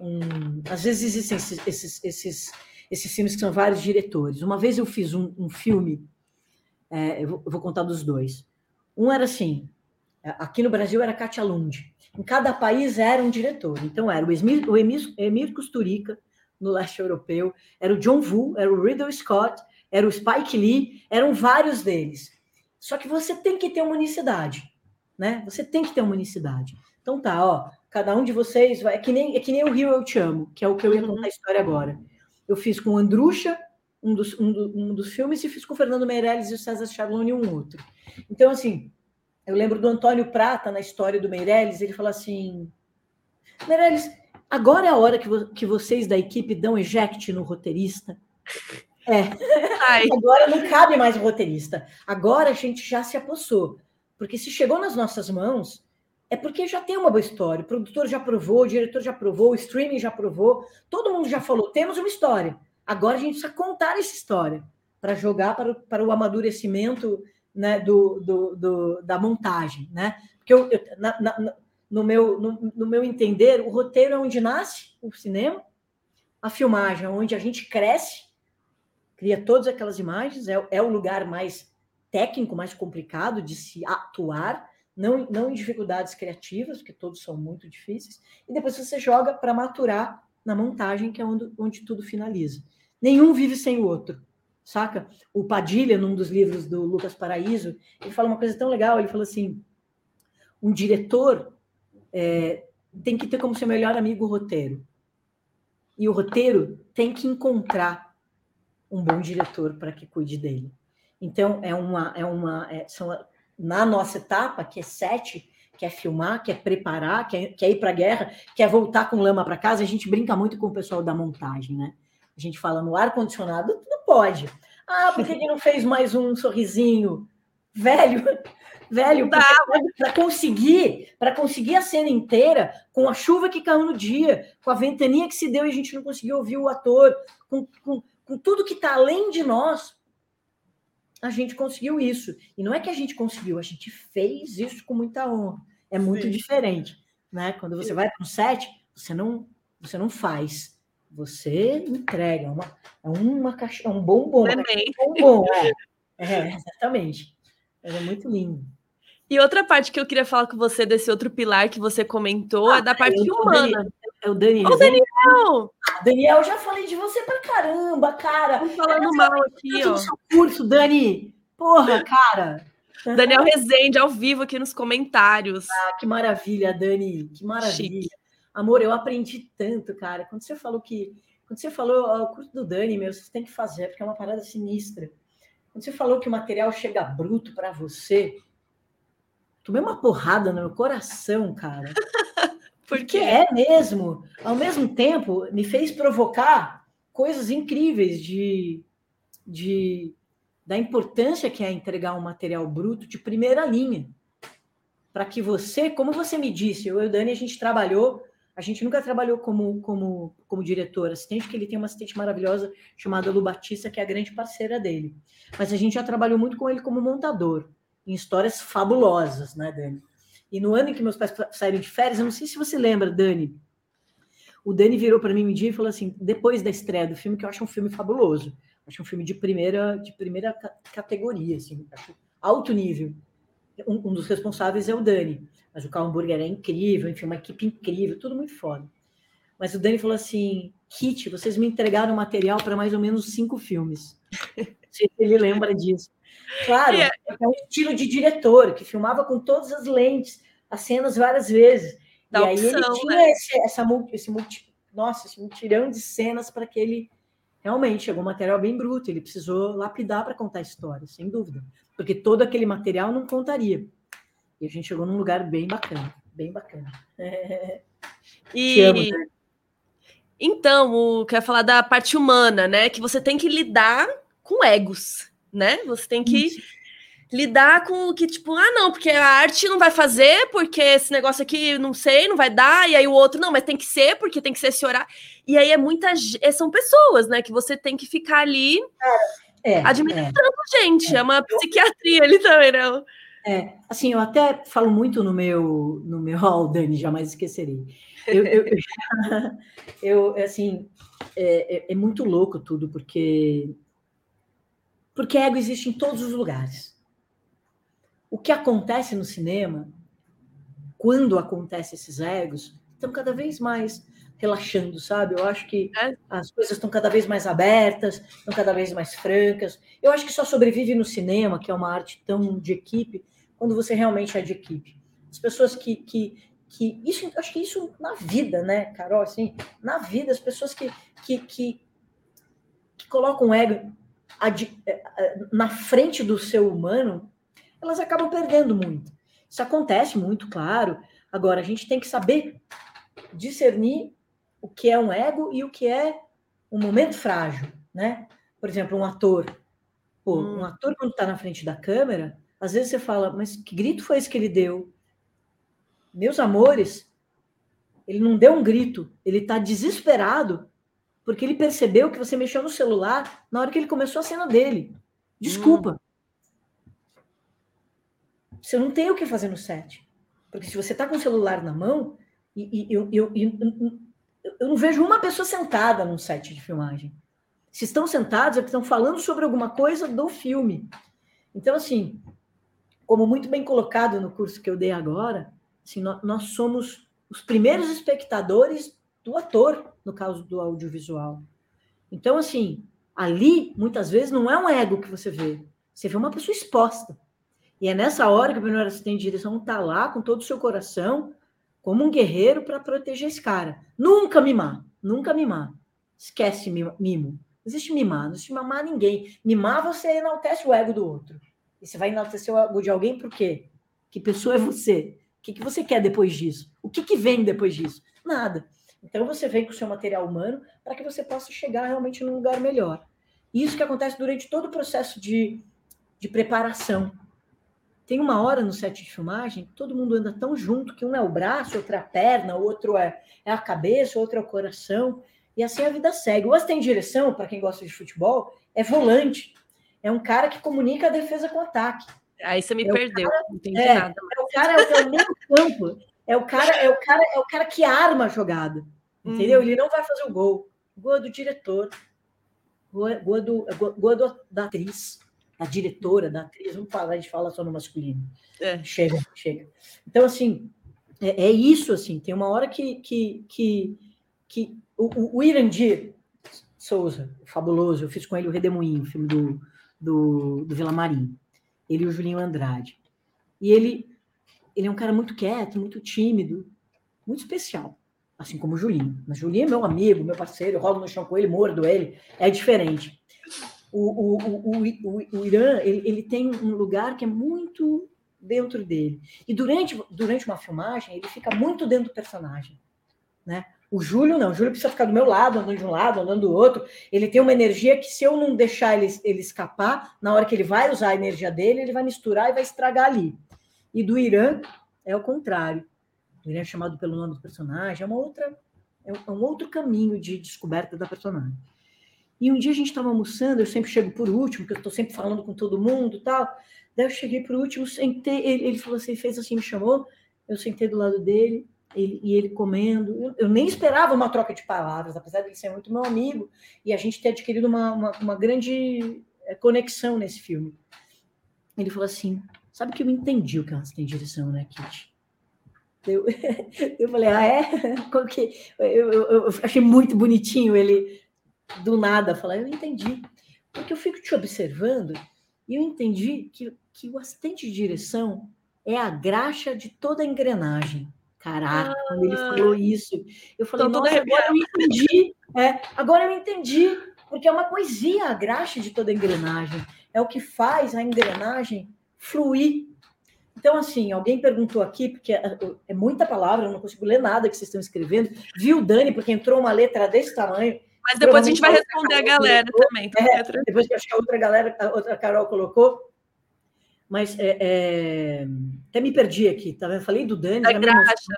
um às vezes existem esses, esses, esses esses filmes que são vários diretores. Uma vez eu fiz um, um filme, é, eu, vou, eu, vou, contar dos dois. Um era assim, é, aqui no Brasil era Katia Lund. Em cada país era um diretor. Então era o Emir, o Emir, Emir Kusturica, no leste europeu, era o John Woo, era o Riddle Scott, era o Spike Lee, eram vários deles. Só que você tem que ter uma unicidade, né? Você tem que ter uma unicidade. Então tá, ó, cada um de vocês vai, é que nem é que nem o Rio Eu Te Amo, que é o que eu ia contar a história agora eu fiz com Andrucha, um dos, um, do, um dos filmes e fiz com Fernando Meirelles e o César Charlone um outro. Então, assim, eu lembro do Antônio Prata, na história do Meirelles, ele fala assim: Meirelles, agora é a hora que, vo que vocês da equipe dão eject no roteirista. É. Ai. (laughs) Agora não cabe mais o roteirista. Agora a gente já se apossou. Porque se chegou nas nossas mãos, é porque já tem uma boa história. O produtor já provou, o diretor já provou, o streaming já provou, todo mundo já falou: temos uma história. Agora a gente precisa contar essa história para jogar para o, para o amadurecimento né, do, do, do, da montagem. Né? Porque eu, eu na, na, no, meu, no, no meu entender, o roteiro é onde nasce o cinema, a filmagem é onde a gente cresce, cria todas aquelas imagens, é, é o lugar mais técnico, mais complicado de se atuar não, não em dificuldades criativas, porque todos são muito difíceis, e depois você joga para maturar na montagem, que é onde, onde tudo finaliza. Nenhum vive sem o outro, saca? O Padilha, num dos livros do Lucas Paraíso, ele fala uma coisa tão legal, ele fala assim, um diretor é, tem que ter como seu melhor amigo o roteiro. E o roteiro tem que encontrar um bom diretor para que cuide dele. Então, é uma, é uma, é, são na nossa etapa, que é sete, que é filmar, que é preparar, que é, que é ir para a guerra, que é voltar com lama para casa, a gente brinca muito com o pessoal da montagem, né? A gente fala no ar-condicionado, tudo pode. Ah, por que, que não fez mais um sorrisinho? Velho, (laughs) velho, para conseguir, para conseguir a cena inteira, com a chuva que caiu no dia, com a ventania que se deu e a gente não conseguiu ouvir o ator, com, com, com tudo que está além de nós, a gente conseguiu isso. E não é que a gente conseguiu, a gente fez isso com muita honra. É muito Sim. diferente, né? Quando você Sim. vai para um set, você não, você não faz, você entrega. É uma, é uma caixa, é um bombom, é um bombom. É, (laughs) é, exatamente. É muito lindo. E outra parte que eu queria falar com você desse outro pilar que você comentou ah, é da parte humana. É o Daniel. O Daniel! Daniel, já falei de você pra caramba, cara. Tô falando mal aqui, ó. seu curso, Dani. Porra, cara. Daniel Rezende, ao vivo aqui nos comentários. Ah, que maravilha, Dani. Que maravilha. Chique. Amor, eu aprendi tanto, cara. Quando você falou que. Quando você falou ó, o curso do Dani, meu, você tem que fazer, porque é uma parada sinistra. Quando você falou que o material chega bruto para você, tomei uma porrada no meu coração, cara. (laughs) Porque é mesmo. Ao mesmo tempo, me fez provocar coisas incríveis de, de da importância que é entregar um material bruto de primeira linha. Para que você, como você me disse, eu e o Dani, a gente trabalhou, a gente nunca trabalhou como, como, como diretor assistente, que ele tem uma assistente maravilhosa chamada Lu Batista, que é a grande parceira dele. Mas a gente já trabalhou muito com ele como montador, em histórias fabulosas, né, Dani? E no ano em que meus pais saíram de férias, eu não sei se você lembra, Dani. O Dani virou para mim um dia e falou assim: depois da estreia do filme, que eu acho um filme fabuloso, acho um filme de primeira, de primeira categoria, assim, alto nível. Um, um, dos responsáveis é o Dani, mas o Carl Hamburger é incrível, enfim, uma equipe incrível, tudo muito foda. Mas o Dani falou assim: Kit, vocês me entregaram material para mais ou menos cinco filmes. (laughs) Não sei se ele lembra disso. Claro, é. é um estilo de diretor que filmava com todas as lentes, as cenas várias vezes. Da e opção, aí ele tinha né? esse, essa, esse multi, nossa, esse mutirão de cenas para que ele realmente chegou um material bem bruto. Ele precisou lapidar para contar a história, sem dúvida, porque todo aquele material não contaria. E a gente chegou num lugar bem bacana, bem bacana. É... (laughs) E amo, né? então, o quer falar da parte humana, né? Que você tem que lidar com egos né? Você tem que lidar com o que, tipo, ah, não, porque a arte não vai fazer, porque esse negócio aqui não sei, não vai dar, e aí o outro, não, mas tem que ser, porque tem que ser esse horário. E aí é muita. É, são pessoas, né? Que você tem que ficar ali é, administrando é, gente. É, é uma psiquiatria ali também, não. É, assim, eu até falo muito no meu, no meu (laughs) hall, Dani, jamais esquecerei. Eu, eu, eu, (laughs) eu assim, é, é, é muito louco tudo, porque porque ego existe em todos os lugares. O que acontece no cinema, quando acontece esses egos, estão cada vez mais relaxando, sabe? Eu acho que é. as coisas estão cada vez mais abertas, estão cada vez mais francas. Eu acho que só sobrevive no cinema, que é uma arte tão de equipe, quando você realmente é de equipe. As pessoas que, que, que isso, acho que isso na vida, né, Carol? Assim, na vida, as pessoas que, que, que colocam o ego na frente do seu humano, elas acabam perdendo muito. Isso acontece muito, claro. Agora, a gente tem que saber discernir o que é um ego e o que é um momento frágil, né? Por exemplo, um ator. Pô, hum. um ator, quando está na frente da câmera, às vezes você fala, mas que grito foi esse que ele deu? Meus amores, ele não deu um grito, ele está desesperado porque ele percebeu que você mexeu no celular na hora que ele começou a cena dele. Desculpa. Hum. Você não tem o que fazer no set. Porque se você está com o celular na mão, e, e eu, eu, eu, eu, não vejo uma pessoa sentada num set de filmagem. Se estão sentados, é porque estão falando sobre alguma coisa do filme. Então, assim, como muito bem colocado no curso que eu dei agora, assim, nós, nós somos os primeiros espectadores do ator, no caso do audiovisual. Então, assim, ali, muitas vezes, não é um ego que você vê. Você vê uma pessoa exposta. E é nessa hora que o primeiro assistente de direção está lá com todo o seu coração, como um guerreiro para proteger esse cara. Nunca mimar, nunca mimar. Esquece mimo. Não existe mimar, não existe mamar ninguém. Mimar, você enaltece o ego do outro. E você vai enaltecer o ego de alguém por quê? Que pessoa é você? O que, que você quer depois disso? O que, que vem depois disso? Nada. Então você vem com o seu material humano para que você possa chegar realmente num lugar melhor. Isso que acontece durante todo o processo de, de preparação. Tem uma hora no set de filmagem, todo mundo anda tão junto que um é o braço, outro é a perna, outro é, é a cabeça, outro é o coração. E assim a vida segue. O assistente de direção, para quem gosta de futebol, é volante. É um cara que comunica a defesa com o ataque. Aí você me é perdeu, cara, não entendi é, nada. É o cara, é o meio campo. É o cara, é o cara, é o cara que arma a jogada. Entendeu? Hum. Ele não vai fazer o gol. O gol é do diretor. O gol, é, gol, é do, gol é do, da atriz da diretora, da atriz, vamos falar, a gente fala só no masculino. É. Chega, chega. Então, assim, é, é, isso, assim, tem uma hora que, que, que, que o, o Irandir Souza, fabuloso, eu fiz com ele o Redemoinho, filme do, do, do Vila Marim, ele e o Julinho Andrade. E ele, ele é um cara muito quieto, muito tímido, muito especial, assim como o Julinho. Mas Julinho é meu amigo, meu parceiro, eu rolo no chão com ele, mordo ele, é diferente o, o, o, o, Irã ele, ele tem um lugar que é muito dentro dele. E durante, durante uma filmagem, ele fica muito dentro do personagem. Né? O Júlio não, o Júlio precisa ficar do meu lado, andando de um lado, andando do outro. Ele tem uma energia que, se eu não deixar ele, ele escapar, na hora que ele vai usar a energia dele, ele vai misturar e vai estragar ali. E do Irã é o contrário. O Irã é chamado pelo nome do personagem, é uma outra, é um outro caminho de descoberta da personagem. E um dia a gente estava almoçando, eu sempre chego por último, porque eu estou sempre falando com todo mundo tal. Daí eu cheguei por último, sentei, ele, ele falou assim, fez assim, me chamou, eu sentei do lado dele, ele, e ele comendo. Eu, eu, nem esperava uma troca de palavras, apesar de ele ser muito meu amigo, e a gente ter adquirido uma, uma, uma grande eh, conexão nesse filme. Ele falou assim: sabe que eu entendi o que elas têm direção, né, Kit? Eu, (laughs) eu falei, ah, é? (laughs) Eu, eu, eu achei muito bonitinho ele do nada falar, eu entendi. Porque eu fico te observando e eu entendi que, que o assistente de direção é a graxa de toda a engrenagem. Caraca, ah, quando ele falou isso, eu falei, nossa, agora eu entendi. É, agora eu entendi, porque é uma poesia a graxa de toda a engrenagem. É o que faz a engrenagem fluir. Então, assim, alguém perguntou aqui, porque é, é muita palavra, eu não consigo ler nada que vocês estão escrevendo. Viu, Dani, porque entrou uma letra desse tamanho. Mas depois a gente vai responder a galera colocou, também. É, depois que acho que a outra galera, a outra Carol colocou. Mas é, é, até me perdi aqui, tá vendo? Falei do Dani, da graxa.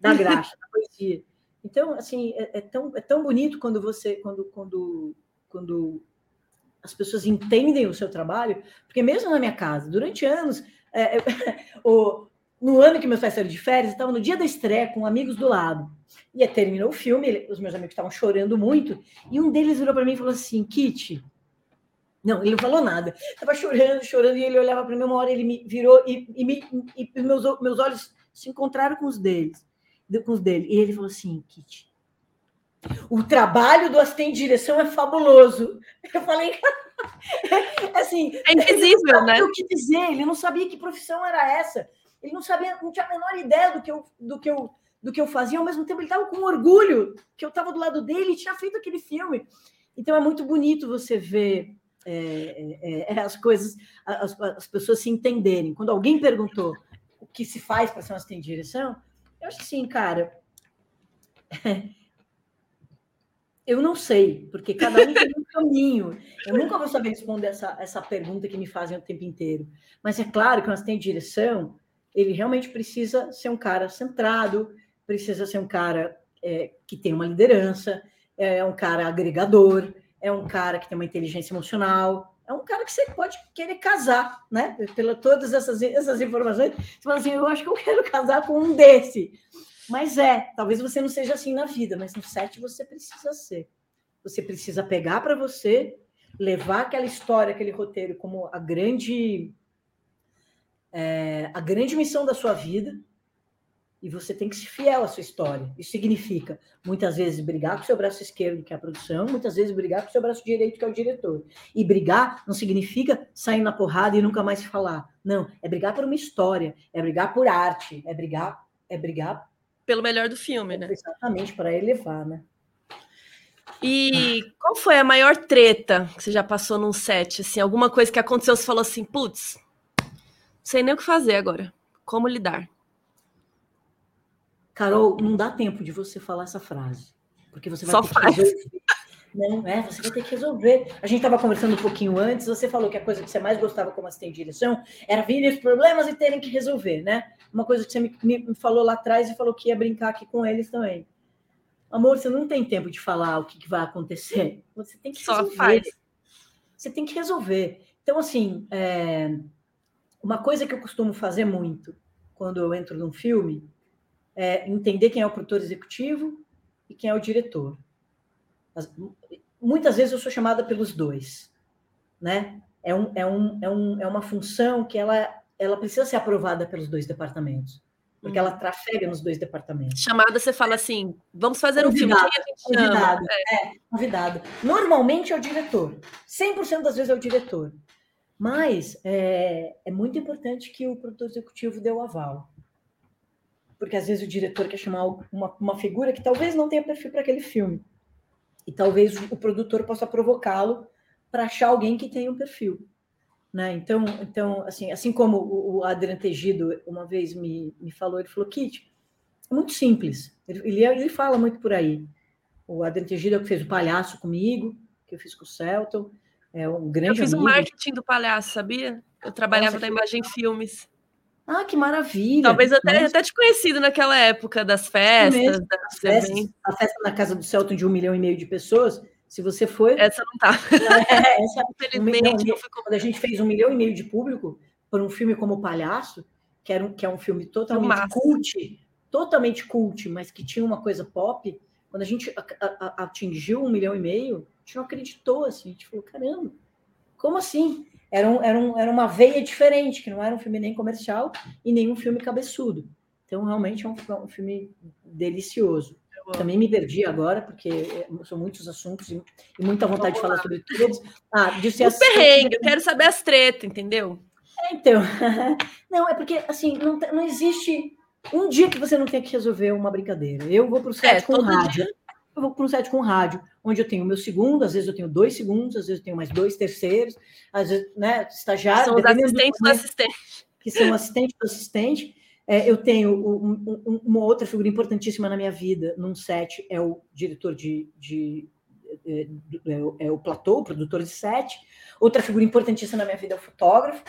Da graxa, da poesia. Então, assim, é, é, tão, é tão bonito quando você, quando, quando, quando as pessoas entendem o seu trabalho, porque mesmo na minha casa, durante anos, é, (laughs) o, no ano que meus pais saíram de férias, estava no dia da estreia com amigos do lado. E terminou o filme, ele, os meus amigos estavam chorando muito, e um deles virou para mim e falou assim: Kit. Não, ele não falou nada. Estava chorando, chorando, e ele olhava para mim uma hora, ele me virou e, e, me, e meus, meus olhos se encontraram com os deles, com os dele. E ele falou assim: Kit, o trabalho do assistente de direção é fabuloso. Eu falei, (laughs) assim, é invisível, né? O que dizer? Ele não sabia que profissão era essa. Ele não sabia, não tinha a menor ideia do que eu, do que eu, do que eu fazia. Ao mesmo tempo, ele estava com orgulho que eu estava do lado dele e tinha feito aquele filme. Então é muito bonito você ver é, é, é, as coisas, as, as, pessoas se entenderem. Quando alguém perguntou o que se faz para ser um assistente de direção, eu acho que sim, cara. (laughs) Eu não sei, porque cada um tem um (laughs) caminho. Eu nunca vou saber responder essa, essa pergunta que me fazem o tempo inteiro. Mas é claro que assistente de direção, ele realmente precisa ser um cara centrado, precisa ser um cara é, que tem uma liderança, é um cara agregador, é um cara que tem uma inteligência emocional, é um cara que você pode querer casar, né? Pela todas essas, essas informações, você fala assim, eu acho que eu quero casar com um desse. Mas é, talvez você não seja assim na vida, mas no set você precisa ser. Você precisa pegar para você, levar aquela história, aquele roteiro como a grande é, a grande missão da sua vida, e você tem que ser fiel à sua história. Isso significa, muitas vezes, brigar com o seu braço esquerdo, que é a produção, muitas vezes brigar com o seu braço direito, que é o diretor. E brigar não significa sair na porrada e nunca mais falar. Não, é brigar por uma história, é brigar por arte, é brigar, é brigar pelo melhor do filme, né? Exatamente, para elevar, né? E qual foi a maior treta que você já passou num set? Assim, alguma coisa que aconteceu, você falou assim, putz, não sei nem o que fazer agora. Como lidar? Carol, não dá tempo de você falar essa frase. Porque você vai Só faz. resolver. Não, é, você vai ter que resolver. A gente estava conversando um pouquinho antes, você falou que a coisa que você mais gostava como assistente de direção era vir os problemas e terem que resolver, né? Uma coisa que você me, me, falou lá atrás e falou que ia brincar aqui com eles também. Amor, você não tem tempo de falar o que, que vai acontecer. Você tem que Só resolver. faz. Você tem que resolver. Então, assim, é, uma coisa que eu costumo fazer muito quando eu entro num filme é entender quem é o produtor executivo e quem é o diretor. As, muitas vezes eu sou chamada pelos dois, né? É, um, é, um, é, um, é uma função que ela, ela precisa ser aprovada pelos dois departamentos, porque ela trafega nos dois departamentos. Chamada, você fala assim, vamos fazer convidado, um filme, convidado? É. é, convidado. Normalmente é o diretor, 100% das vezes é o diretor, mas é, é muito importante que o produtor executivo dê o aval porque às vezes o diretor quer chamar uma, uma figura que talvez não tenha perfil para aquele filme. E talvez o produtor possa provocá-lo para achar alguém que tenha um perfil. Né? Então, então assim, assim como o, o Adriano Tegido uma vez me, me falou, ele falou, Kit, é muito simples. Ele, ele, ele fala muito por aí. O Adriano Tegido é o que fez o palhaço comigo, que eu fiz com o Celton. É um grande Eu fiz o marketing do palhaço, sabia? Eu trabalhava Nossa, na Imagem Filmes. Ah, que maravilha! Talvez até, Mas... até te conhecido naquela época das festas, das festas A festa na casa do Celton de um milhão e meio de pessoas. Se você foi. Essa não tá. (laughs) É, essa, Infelizmente, um, quando a gente fez um milhão e meio de público por um filme como o Palhaço, que, era um, que é um filme totalmente cult, totalmente cult, mas que tinha uma coisa pop. Quando a gente a, a, atingiu um milhão e meio, a gente não acreditou assim. A gente falou: caramba, como assim? Era, um, era, um, era uma veia diferente, que não era um filme nem comercial e nem um filme cabeçudo. Então, realmente é um, um filme delicioso. Também me perdi agora, porque é, são muitos assuntos e, e muita vontade Vamos de falar lá. sobre todos. Ah, ser o perrengue, eu quero saber as tretas, entendeu? É, então, (laughs) não, é porque, assim, não, não existe um dia que você não tenha que resolver uma brincadeira. Eu vou para o set é, com rádio. Dia. Eu vou para um set com rádio onde eu tenho o meu segundo, às vezes eu tenho dois segundos, às vezes eu tenho mais dois terceiros, às vezes, né, estagiário. São os assistentes do, assistente. Que são assistente do assistente. É, eu tenho um, um, uma outra figura importantíssima na minha vida, num set, é o diretor de. de é, é, é o platô, o produtor de set. Outra figura importantíssima na minha vida é o fotógrafo.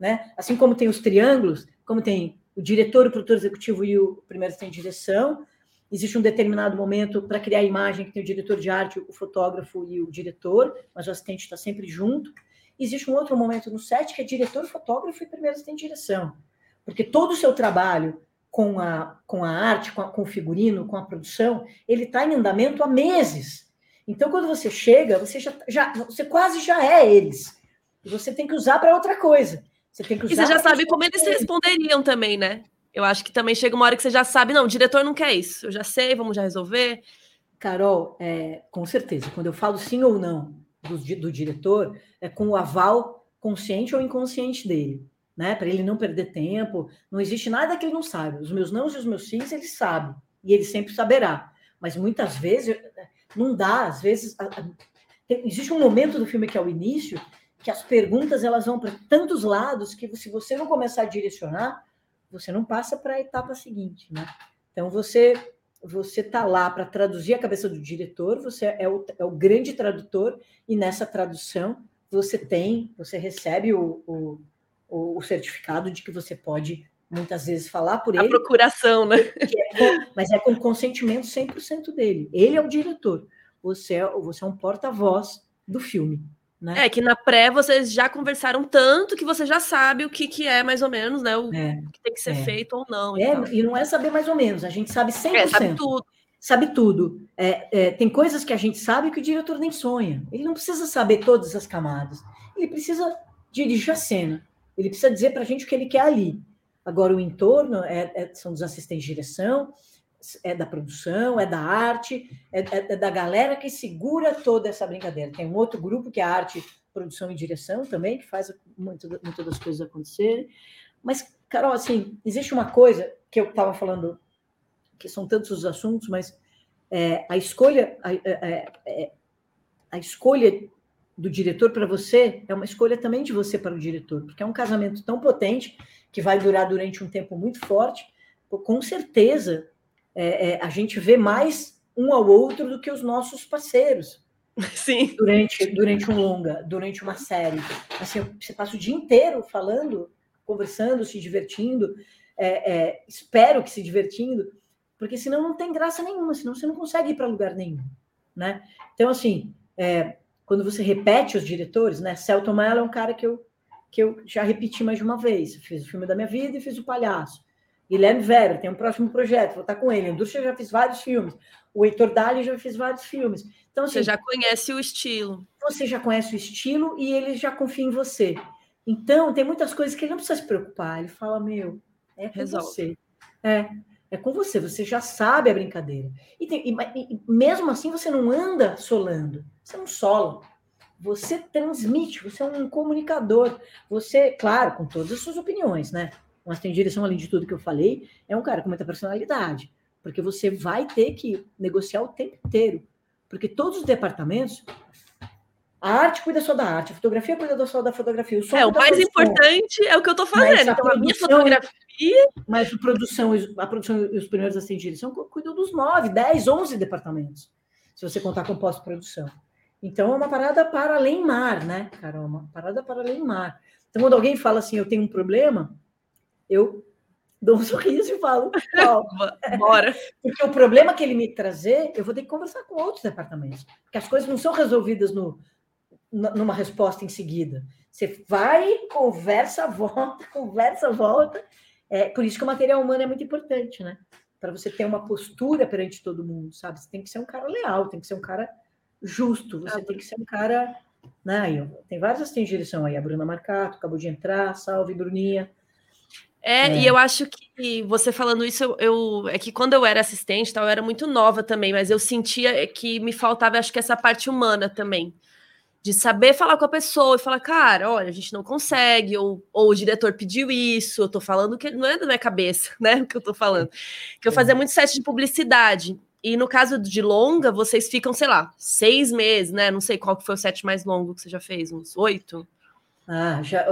Né? Assim como tem os triângulos, como tem o diretor, o produtor executivo e o primeiro assistente de direção, existe um determinado momento para criar a imagem que tem o diretor de arte, o fotógrafo e o diretor, mas o assistente está sempre junto. Existe um outro momento no set que é diretor, fotógrafo e primeiro assistente de direção, porque todo o seu trabalho com a, com a arte, com, a, com o figurino, com a produção, ele está em andamento há meses. Então, quando você chega, você já, já você quase já é eles. E você tem que usar para outra coisa. Você tem que usar e você já sabe como eles responderiam também, né? Eu acho que também chega uma hora que você já sabe, não, o diretor não quer isso. Eu já sei, vamos já resolver. Carol, é, com certeza, quando eu falo sim ou não do, do diretor, é com o aval consciente ou inconsciente dele, né? Para ele não perder tempo. Não existe nada que ele não saiba. Os meus não e os meus sims, ele sabe. E ele sempre saberá. Mas muitas vezes não dá, às vezes. tem, existe um momento do filme que é o início, que as perguntas elas vão para tantos lados que se você não começar a direcionar, você não passa para a etapa seguinte, né? Então você você está lá para traduzir a cabeça do diretor, você é o, é o grande tradutor, e nessa tradução você tem, você recebe o, o, o certificado de que você pode muitas vezes falar por ele. A procuração, né? É, mas é com consentimento 100% dele. Ele é o diretor. Você é, você é um porta-voz do filme. Né? É que na pré vocês já conversaram tanto que você já sabe o que, que é mais ou menos, né? O é, que tem que ser é. feito ou não. E, é, e, não é saber mais ou menos, a gente sabe 100%. É, sabe tudo. Sabe tudo. É, é, tem coisas que a gente sabe que o diretor nem sonha. Ele não precisa saber todas as camadas. Ele precisa dirigir a cena. Ele precisa dizer para a gente o que ele quer ali. Agora, o entorno é, são dos assistentes de direção, é da produção, é da arte, é, é, é, da galera que segura toda essa brincadeira. Tem um outro grupo que é arte, produção e direção também, que faz muitas das coisas acontecerem. Mas, Carol, assim, existe uma coisa que eu estava falando, que são tantos os assuntos, mas é, a escolha, a, é, é, a escolha do diretor para você é uma escolha também de você para o diretor, porque é um casamento tão potente que vai durar durante um tempo muito forte. Com certeza, é, é, a gente vê mais um ao outro do que os nossos parceiros. (laughs) Sim. Durante, durante um longa, durante uma série. Assim, você passa o dia inteiro falando, conversando, se divertindo. É, é, espero que se divertindo, porque senão não tem graça nenhuma, senão você não consegue ir para lugar nenhum. Né? Então, assim, é, quando você repete os diretores, né? Celton Mello é um cara que eu, que eu já repeti mais de uma vez. fiz o filme da minha vida e fiz o Palhaço. Guilherme Vera tem um próximo projeto, vou estar com ele. Andrúcia já fiz vários filmes. O Heitor Dali já fez vários filmes. Então, assim, você já conhece o estilo. Você já conhece o estilo e ele já confia em você. Então, tem muitas coisas que ele não precisa se preocupar. Ele fala, meu, é com Resolve. você. É, é com você. Você já sabe a brincadeira. E, tem, e, e mesmo assim, você não anda solando. Você não sola. Você transmite, você é um comunicador. Você, claro, com todas as suas opiniões, né? Mas tem direção além de tudo que eu falei, é um cara com muita personalidade, porque você vai ter que negociar o tempo inteiro, porque todos os departamentos, a arte cuida só da arte, a fotografia cuida só da fotografia. O é, o mais importante é o que eu estou fazendo. Então, a, minha fotografia. Mas a produção, a produção e os primeiros assistentes de direção cuidam dos nove, dez, onze departamentos, se você contar com pós-produção. Então, é uma parada para além mar, né, Carol? Uma parada para além mar. Então, quando alguém fala assim, eu tenho um problema, eu dou um (laughs) sorriso e falo, (laughs) bora. Porque o problema que ele me trazer, eu vou ter que conversar com outros departamentos, porque as coisas não são resolvidas no, numa resposta em seguida. Você vai, conversa, volta, (laughs) conversa, volta. É por isso que o material humano é muito importante, né? Para você ter uma postura perante todo mundo, sabe? Você tem que ser um cara leal, tem que ser um cara justo, você ah, tem que ser um cara. Né? Tem várias de direção aí, a Bruna Marcato acabou de entrar, salve Bruninha. É, é, e eu acho que você falando isso, eu, eu, é que quando eu era assistente, tal, eu era muito nova também, mas eu sentia que me faltava, acho que essa parte humana também, de saber falar com a pessoa e falar, cara, olha, a gente não consegue, ou, ou o diretor pediu isso, eu tô falando que não é da minha cabeça, (laughs) né, o que eu tô falando, que eu fazia muito set de publicidade, e no caso de longa, vocês ficam, sei lá, seis meses, né, não sei qual que foi o set mais longo que você já fez, uns oito? Ah, já,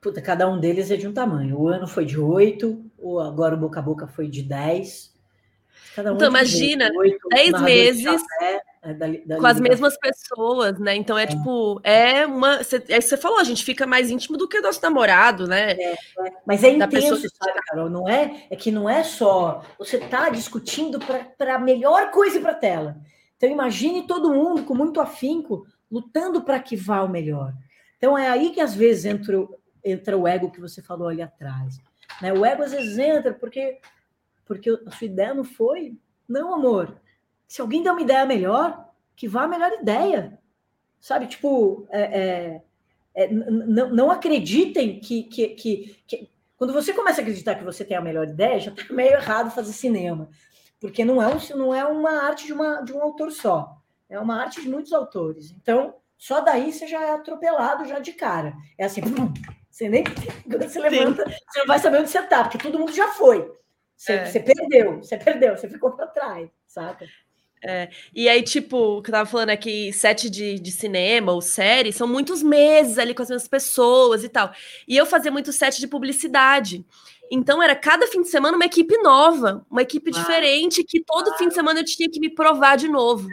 Puta, cada um deles é de um tamanho. O ano foi de oito, agora o boca a boca foi de dez. Um então, imagina, dez meses é, da, da com as mesmas pessoas, né? Então é, é. tipo, é uma. Cê, é, você falou, a gente fica mais íntimo do que nosso namorado, né? É, é. mas é intenso, pessoa... sabe, Carol? Não é, é que não é só você tá discutindo para a melhor coisa para a tela. Então imagine todo mundo com muito afinco lutando para que vá o melhor. Então é aí que às vezes entra entra o ego que você falou ali atrás. Né? O ego às vezes entra porque, porque a sua ideia não foi. Não, amor. Se alguém der uma ideia melhor, que vá a melhor ideia. Sabe? Tipo, é, é, é, não, não acreditem que, que, que, que, Quando você começa a acreditar que você tem a melhor ideia, já está meio errado fazer cinema. Porque não é, um, não é uma arte de, uma, de um autor só. É uma arte de muitos autores. Então, só daí você já é atropelado já de cara. É assim, você nem (laughs) quando você levanta, Sim. você não vai saber onde você está, porque todo mundo já foi. Você, é. você perdeu, você perdeu, você ficou para trás, saca? É, e aí, tipo, que eu tava falando aqui, set de, de cinema ou série, são muitos meses ali com as mesmas pessoas e tal. E eu fazia muito set de publicidade. Então era cada fim de semana uma equipe nova, uma equipe ah, diferente, que todo fim de semana eu tinha que me provar de novo.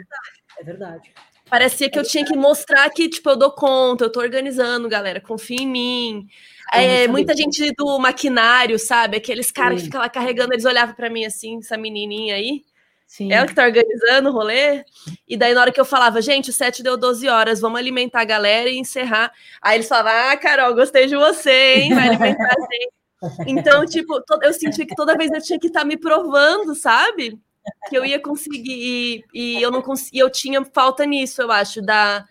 É verdade. Parecia que eu tinha que mostrar que, tipo, eu dou conta, eu tô organizando, galera, confia em mim. É, muita gente do maquinário, sabe? Aqueles caras que ficam lá carregando, eles olhavam para mim assim, essa menininha aí. Sim. Ela que tá organizando o rolê. E daí, na hora que eu falava, gente, o set deu 12 horas, vamos alimentar a galera e encerrar. Aí eles falavam, ah, Carol, gostei de você, hein? Vai alimentar a gente. (laughs) Então, tipo, eu senti que toda vez eu tinha que estar tá me provando, sabe? Que eu ia conseguir. E, e eu não conseguia, eu tinha falta nisso, eu acho, da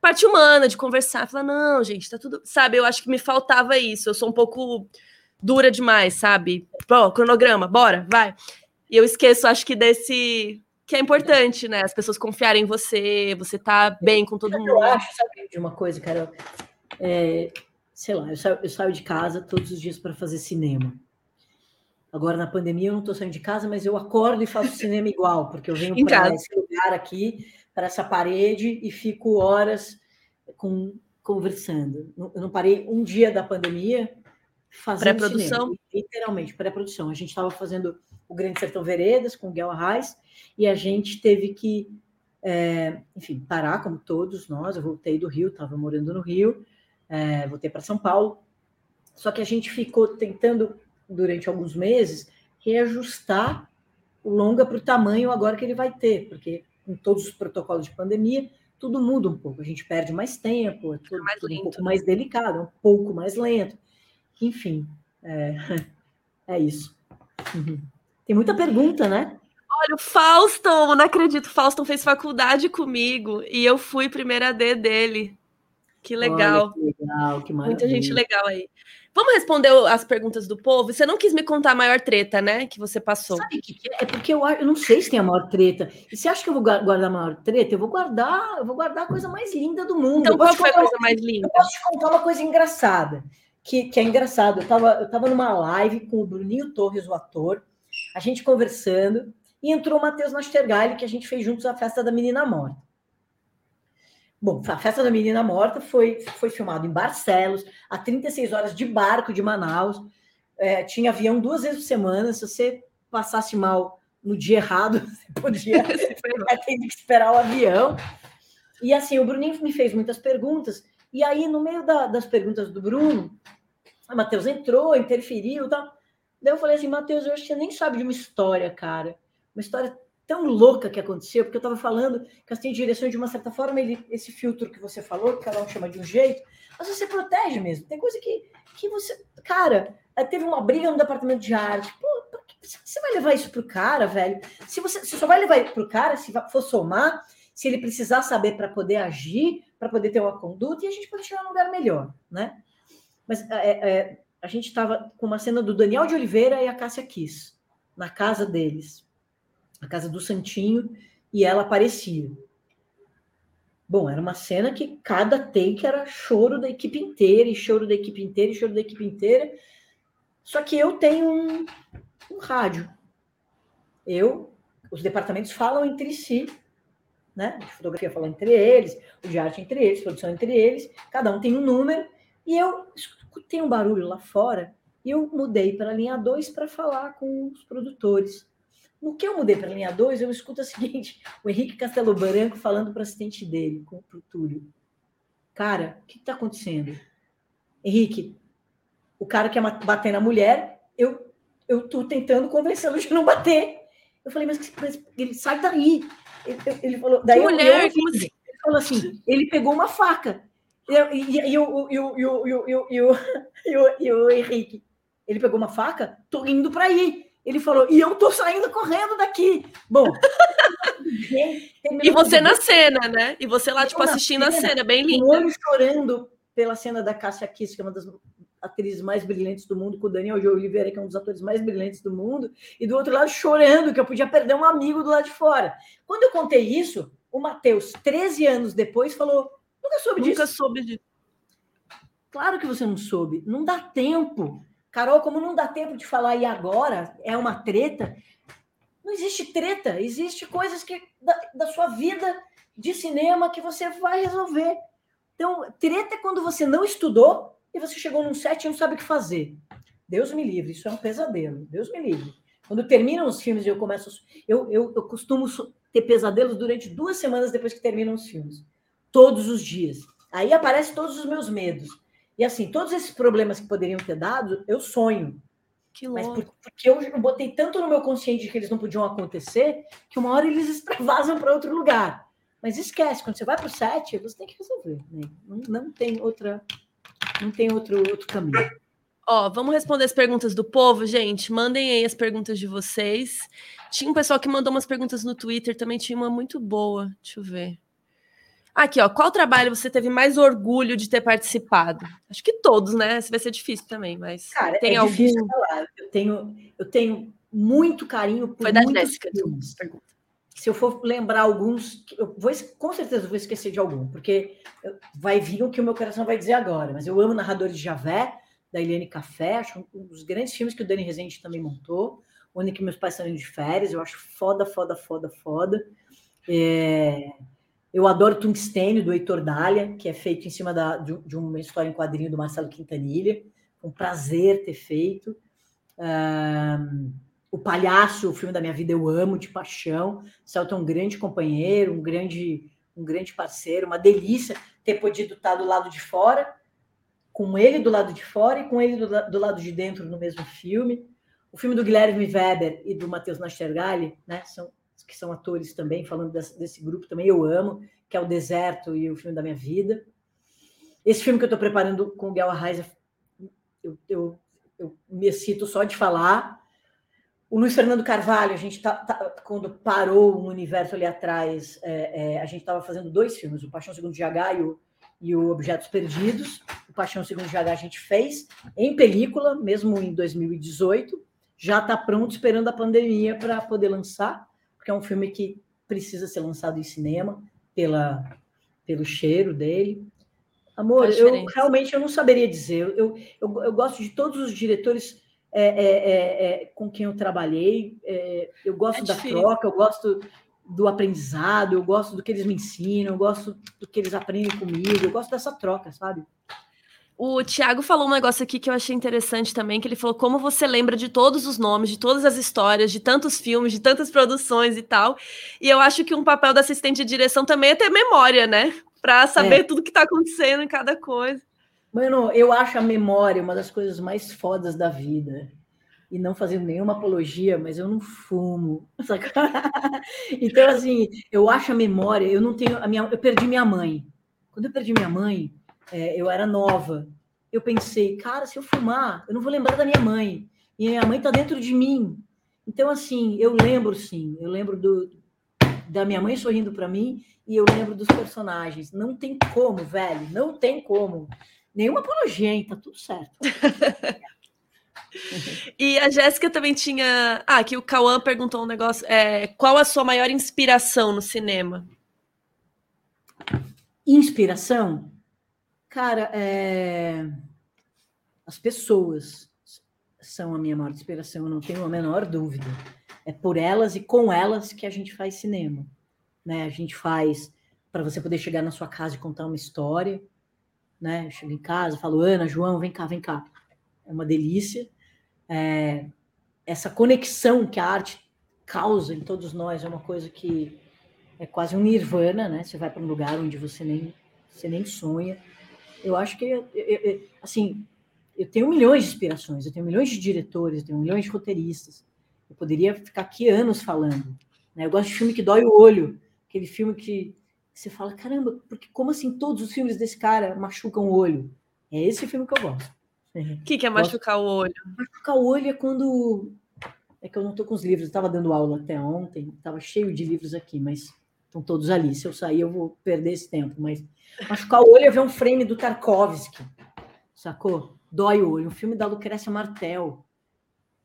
parte humana, de conversar. Falar, não, gente, tá tudo. Sabe, eu acho que me faltava isso. Eu sou um pouco dura demais, sabe? Pô, cronograma, bora, vai. E eu esqueço, acho que desse que é importante, né? As pessoas confiarem em você, você tá bem com todo mundo. Eu acho, sabe, de uma coisa, cara, é, sei lá, eu saio, eu saio de casa todos os dias para fazer cinema. Agora, na pandemia, eu não estou saindo de casa, mas eu acordo e faço (laughs) cinema igual, porque eu venho para esse lugar aqui, para essa parede, e fico horas com, conversando. Eu não parei um dia da pandemia fazendo pré-produção. Literalmente, pré-produção. A gente estava fazendo o Grande Sertão Veredas com o Guel Arraes, e a gente teve que, é, enfim, parar, como todos nós. Eu voltei do Rio, estava morando no Rio, é, voltei para São Paulo. Só que a gente ficou tentando, durante alguns meses, reajustar o longa para o tamanho agora que ele vai ter, porque com todos os protocolos de pandemia, tudo muda um pouco. A gente perde mais tempo, é tudo, mais tudo um pouco mais delicado, um pouco mais lento. Enfim, é, (laughs) é isso. Uhum. Tem muita pergunta, né? Olha, o Fauston, não acredito, o Fauston fez faculdade comigo e eu fui primeira D dele. Que legal. Olha, que legal, que Muita gente legal aí. Vamos responder as perguntas do povo? Você não quis me contar a maior treta, né? Que você passou. Sabe que é? é porque eu, eu não sei se tem a maior treta. E você acha que eu vou guardar a maior treta? Eu vou guardar, eu vou guardar a coisa mais linda do mundo. Então, qual foi a coisa mais linda? Eu posso te contar uma coisa engraçada. Que, que é engraçado. Eu tava, eu tava numa live com o Bruninho Torres, o ator a gente conversando, e entrou o Matheus Nastergalli, que a gente fez juntos a festa da menina morta. Bom, a festa da menina morta foi, foi filmado em Barcelos, a 36 horas de barco de Manaus. É, tinha avião duas vezes por semana. Se você passasse mal no dia errado, (laughs) você podia (laughs) ter que esperar o avião. E assim, o Bruninho me fez muitas perguntas. E aí, no meio da, das perguntas do Bruno, a Matheus entrou, interferiu e tal. Daí eu falei assim, Matheus, eu acho que você nem sabe de uma história, cara. Uma história tão louca que aconteceu, porque eu estava falando que assim, direção de uma certa forma, ele, esse filtro que você falou, que cada um chama de um jeito, mas você protege mesmo. Tem coisa que, que você. Cara, teve uma briga no departamento de arte. Pô, você vai levar isso pro cara, velho? Se você, você só vai levar pro cara se for somar, se ele precisar saber para poder agir, para poder ter uma conduta, e a gente pode chegar num lugar melhor, né? Mas é, é, a gente estava com uma cena do Daniel de Oliveira e a Cássia Kiss, na casa deles, na casa do Santinho, e ela aparecia. Bom, era uma cena que cada take era choro da equipe inteira, e choro da equipe inteira, e choro da equipe inteira. Só que eu tenho um, um rádio. Eu, os departamentos falam entre si, né? De fotografia fala entre eles, o de arte entre eles, produção entre eles, cada um tem um número, e eu tem um barulho lá fora, e eu mudei para a linha 2 para falar com os produtores. No que eu mudei para a linha 2, eu escuto o seguinte: (laughs) o Henrique Castelo Branco falando para o assistente dele, com o Túlio. Cara, o que está acontecendo? Henrique, o cara quer bater na mulher, eu eu tô tentando convencê-lo de não bater. Eu falei, mas, mas ele sai daí. Ele, ele falou, daí mulher, eu, eu, assim? ele falou assim, ele pegou uma faca. E, o, Henrique, ele pegou uma faca, tô indo para ir. Ele falou, e eu tô saindo correndo daqui. Bom. (laughs) e você na cena, né? E você lá, tipo, assistindo cena, a cena, bem linda. Um olho chorando pela cena da Cássia Kiss, que é uma das atrizes mais brilhantes do mundo, com o Daniel de Oliveira, que é um dos atores mais brilhantes do mundo, e do outro lado chorando, que eu podia perder um amigo do lado de fora. Quando eu contei isso, o Matheus, 13 anos depois, falou: Nunca soube Nunca disso. Nunca soube disso. Claro que você não soube. Não dá tempo. Carol, como não dá tempo de falar e agora é uma treta, Não existe treta, existe coisas que da, da sua vida de cinema que você vai resolver. Então, treta é quando você não estudou e você chegou num set e não sabe o que fazer. Deus me livre, isso é um pesadelo. Deus me livre. Quando terminam os filmes e eu começo. Eu, eu, eu costumo ter pesadelos durante duas semanas depois que terminam os filmes. Todos os dias. Aí aparecem todos os meus medos. E assim, todos esses problemas que poderiam ter dado, eu sonho. Que louco. Mas por, porque eu, botei tanto no meu consciente que eles não podiam acontecer, que uma hora eles (laughs) extravasam para outro lugar. Mas esquece, quando você vai para o set, você tem que resolver. Né? Não, não tem outra, não tem outro, outro caminho. Ó, vamos responder as perguntas do povo, gente. Mandem aí as perguntas de vocês. Tinha um pessoal que mandou umas perguntas no Twitter, também tinha uma muito boa. Deixa eu ver. Aqui, ó. Qual trabalho você teve mais orgulho de ter participado? Acho que todos, né? Esse vai ser difícil também, mas Cara, tem é algum... difícil falar. Eu tenho, eu tenho muito carinho por Foi da Jéssica, pergunta. Se eu for lembrar alguns, eu vou, com certeza vou esquecer de algum, porque vai vir o que o meu coração vai dizer agora. Mas eu amo Narradores de Javé, da Eliane Café, acho um dos grandes filmes que o Dani Rezende também montou, onde que meus pais indo de férias, eu acho foda, foda, foda, foda. É... Eu adoro Tungstênio, do Heitor Dália, que é feito em cima da, de, de, uma história em quadrinho do Marcelo Quintanilha. Um prazer ter feito. Um, o Palhaço, o filme da minha vida, eu amo de paixão. Celton é um grande companheiro, um grande, um grande parceiro, uma delícia ter podido estar do lado de fora com ele do lado de fora e com ele do, do lado de dentro no mesmo filme. O filme do Guilherme Weber e do Matheus Nastergalli, né, são, que são atores também, falando desse, desse, grupo também, eu amo, que é O Deserto e o filme da minha vida. Esse filme que eu estou preparando com o Guel Arraes, eu, eu, eu, me excito só de falar. O Luiz Fernando Carvalho, a gente tá, tá quando parou o universo ali atrás, é, é, a gente estava fazendo dois filmes, o Paixão Segundo de e o e o Objetos Perdidos. O Paixão Segundo GH a gente fez em película, mesmo em 2018. Já está pronto, esperando a pandemia para poder lançar, porque é um filme que precisa ser lançado em cinema pela, pelo cheiro dele. Amor, eu realmente eu não saberia dizer. Eu, eu, eu gosto de todos os diretores é, é, é, é com quem eu trabalhei. É, eu gosto é da troca, eu gosto do aprendizado, eu gosto do que eles me ensinam, eu gosto do que eles aprendem comigo, eu gosto dessa troca, sabe? O Tiago falou um negócio aqui que eu achei interessante também, que ele falou como você lembra de todos os nomes, de todas as histórias, de tantos filmes, de tantas produções e tal. E eu acho que um papel da assistente de direção também é ter memória, né? Para saber é. tudo que está acontecendo em cada coisa. Mano, eu acho a memória uma das coisas mais fodas da vida e não fazendo nenhuma apologia, mas eu não fumo. (laughs) então, assim, eu acho a memória, eu não tenho. A minha, eu perdi minha mãe. Quando eu perdi minha mãe, é, eu era nova. Eu pensei, cara, se eu fumar, eu não vou lembrar da minha mãe. E minha mãe está dentro de mim. Então, assim, eu lembro sim, eu lembro do, da minha mãe sorrindo para mim e eu lembro dos personagens. Não tem como, velho, não tem como. Nenhuma apologia? Tá tudo certo. (laughs) E a Jéssica também tinha. Ah, aqui o Cauã perguntou um negócio. É, qual a sua maior inspiração no cinema? Inspiração? Cara, é... as pessoas são a minha maior inspiração, eu não tenho a menor dúvida. É por elas e com elas que a gente faz cinema. Né? A gente faz para você poder chegar na sua casa e contar uma história. Né? Eu chego em casa, falo, Ana, João, vem cá, vem cá. É uma delícia é, essa conexão que a arte causa em todos nós é uma coisa que é quase um nirvana, né? Você vai para um lugar onde você nem, você nem sonha. Eu acho que, eu, eu, assim, eu tenho milhões de inspirações, eu tenho milhões de diretores, eu tenho milhões de roteiristas. Eu poderia ficar aqui anos falando. Né? Eu gosto de filme que dói o olho, aquele filme que você fala, caramba, porque como assim todos os filmes desse cara machucam o olho? É esse filme que eu gosto. O que, que é machucar o olho? Machucar o olho é quando. É que eu não estou com os livros, eu estava dando aula até ontem, estava cheio de livros aqui, mas estão todos ali. Se eu sair, eu vou perder esse tempo. Mas machucar o olho é ver um frame do Tarkovsky, sacou? Dói o olho. Um filme da Lucrécia Martel,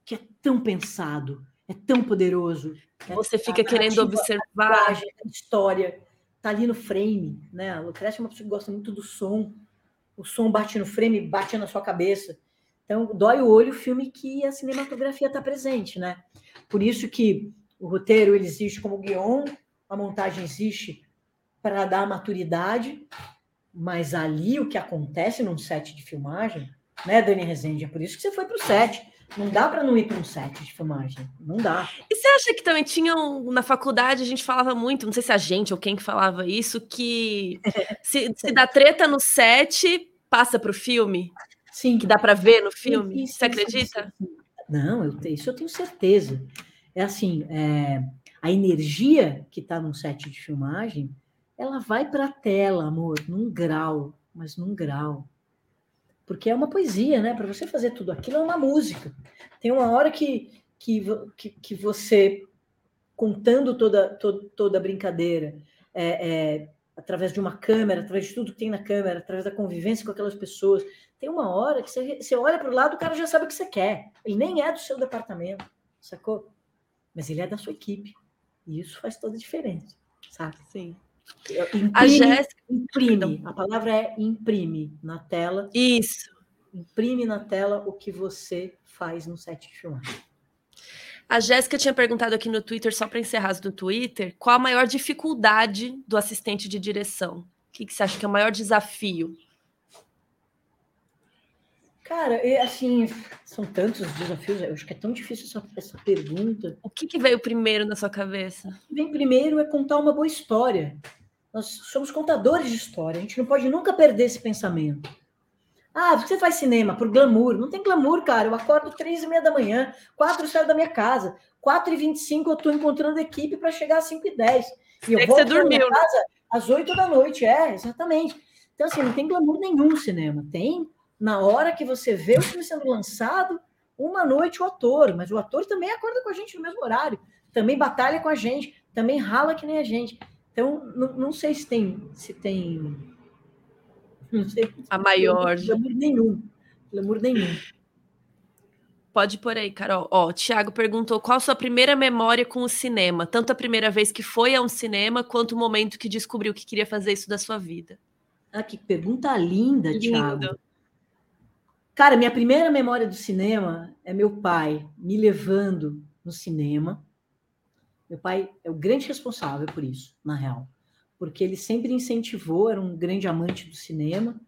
que é tão pensado, é tão poderoso. Você fica querendo observar. A história tá ali no frame, né? A Lucrécia é uma pessoa que gosta muito do som o som bate no frame, bate na sua cabeça. Então, dói o olho o filme que a cinematografia está presente, né? Por isso que O roteiro ele existe como guion, a montagem existe para dar maturidade, mas ali o que acontece num set de filmagem, né, Dani Rezende? É por isso que você foi para o set. Não dá para não ir para um set de filmagem. Não dá. E você acha que também tinham na faculdade a gente falava muito, não sei se a gente ou quem que falava isso, que (laughs) se, se dá treta no set, passa para o filme? Sim. Que dá para ver no filme? Isso, você acredita? Isso, não, eu, isso eu tenho certeza. É assim, é, a energia que está num set de filmagem, ela vai para a tela, amor, num grau, mas num grau porque é uma poesia, né? Para você fazer tudo aquilo é uma música. Tem uma hora que, que, que, que você, contando toda, toda, toda a brincadeira, é, é, através de uma câmera, através de tudo que tem na câmera, através da convivência com aquelas pessoas, tem uma hora que você, você olha para o lado, o cara já sabe o que você quer. Ele nem é do seu departamento, sacou? Mas ele é da sua equipe. E isso faz toda a diferença, sabe? Sim. Imprime, a Jéssica imprime. A palavra é imprime na tela. Isso. Imprime na tela o que você faz no set de filmagem. A Jéssica tinha perguntado aqui no Twitter, só para encerrar no Twitter, qual a maior dificuldade do assistente de direção? O que, que você acha que é o maior desafio? Cara, assim, são tantos desafios, eu acho que é tão difícil essa, essa pergunta. O que, que veio primeiro na sua cabeça? O que vem primeiro é contar uma boa história. Nós somos contadores de história, a gente não pode nunca perder esse pensamento. Ah, você faz cinema por glamour. Não tem glamour, cara. Eu acordo três e meia da manhã, quatro saio da minha casa, quatro e vinte e cinco eu estou encontrando equipe para chegar às cinco e dez. E eu é vou você dormiu, né? casa às oito da noite, é, exatamente. Então, assim, não tem glamour nenhum cinema. Tem na hora que você vê o filme sendo lançado, uma noite o ator, mas o ator também acorda com a gente no mesmo horário, também batalha com a gente, também rala que nem a gente. Então, não, não sei se tem, se tem, não sei. A maior. Glamour nenhum, glamour nenhum. Pode por aí, Carol. Ó, o Thiago perguntou qual a sua primeira memória com o cinema, tanto a primeira vez que foi a um cinema, quanto o momento que descobriu que queria fazer isso da sua vida. Ah, que pergunta linda, Lindo. Thiago. Cara, minha primeira memória do cinema é meu pai me levando no cinema. Meu pai é o grande responsável por isso, na real, porque ele sempre incentivou, era um grande amante do cinema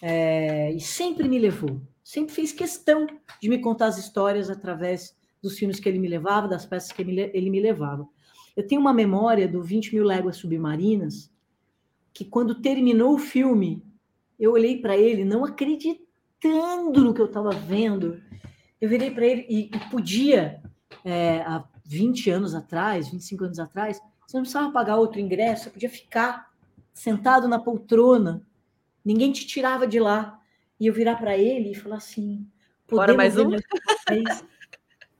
é, e sempre me levou, sempre fez questão de me contar as histórias através dos filmes que ele me levava, das peças que ele, me levava. Eu tenho uma memória do 20 mil léguas submarinas que quando terminou o filme, eu olhei para ele, não acreditei acreditando no que eu estava vendo. Eu virei para ele e, e podia, é, há 20 anos atrás, 25 anos atrás, você não precisava pagar outro ingresso, você podia ficar sentado na poltrona, ninguém te tirava de lá. E eu virar para ele e falar assim: Bora mais um?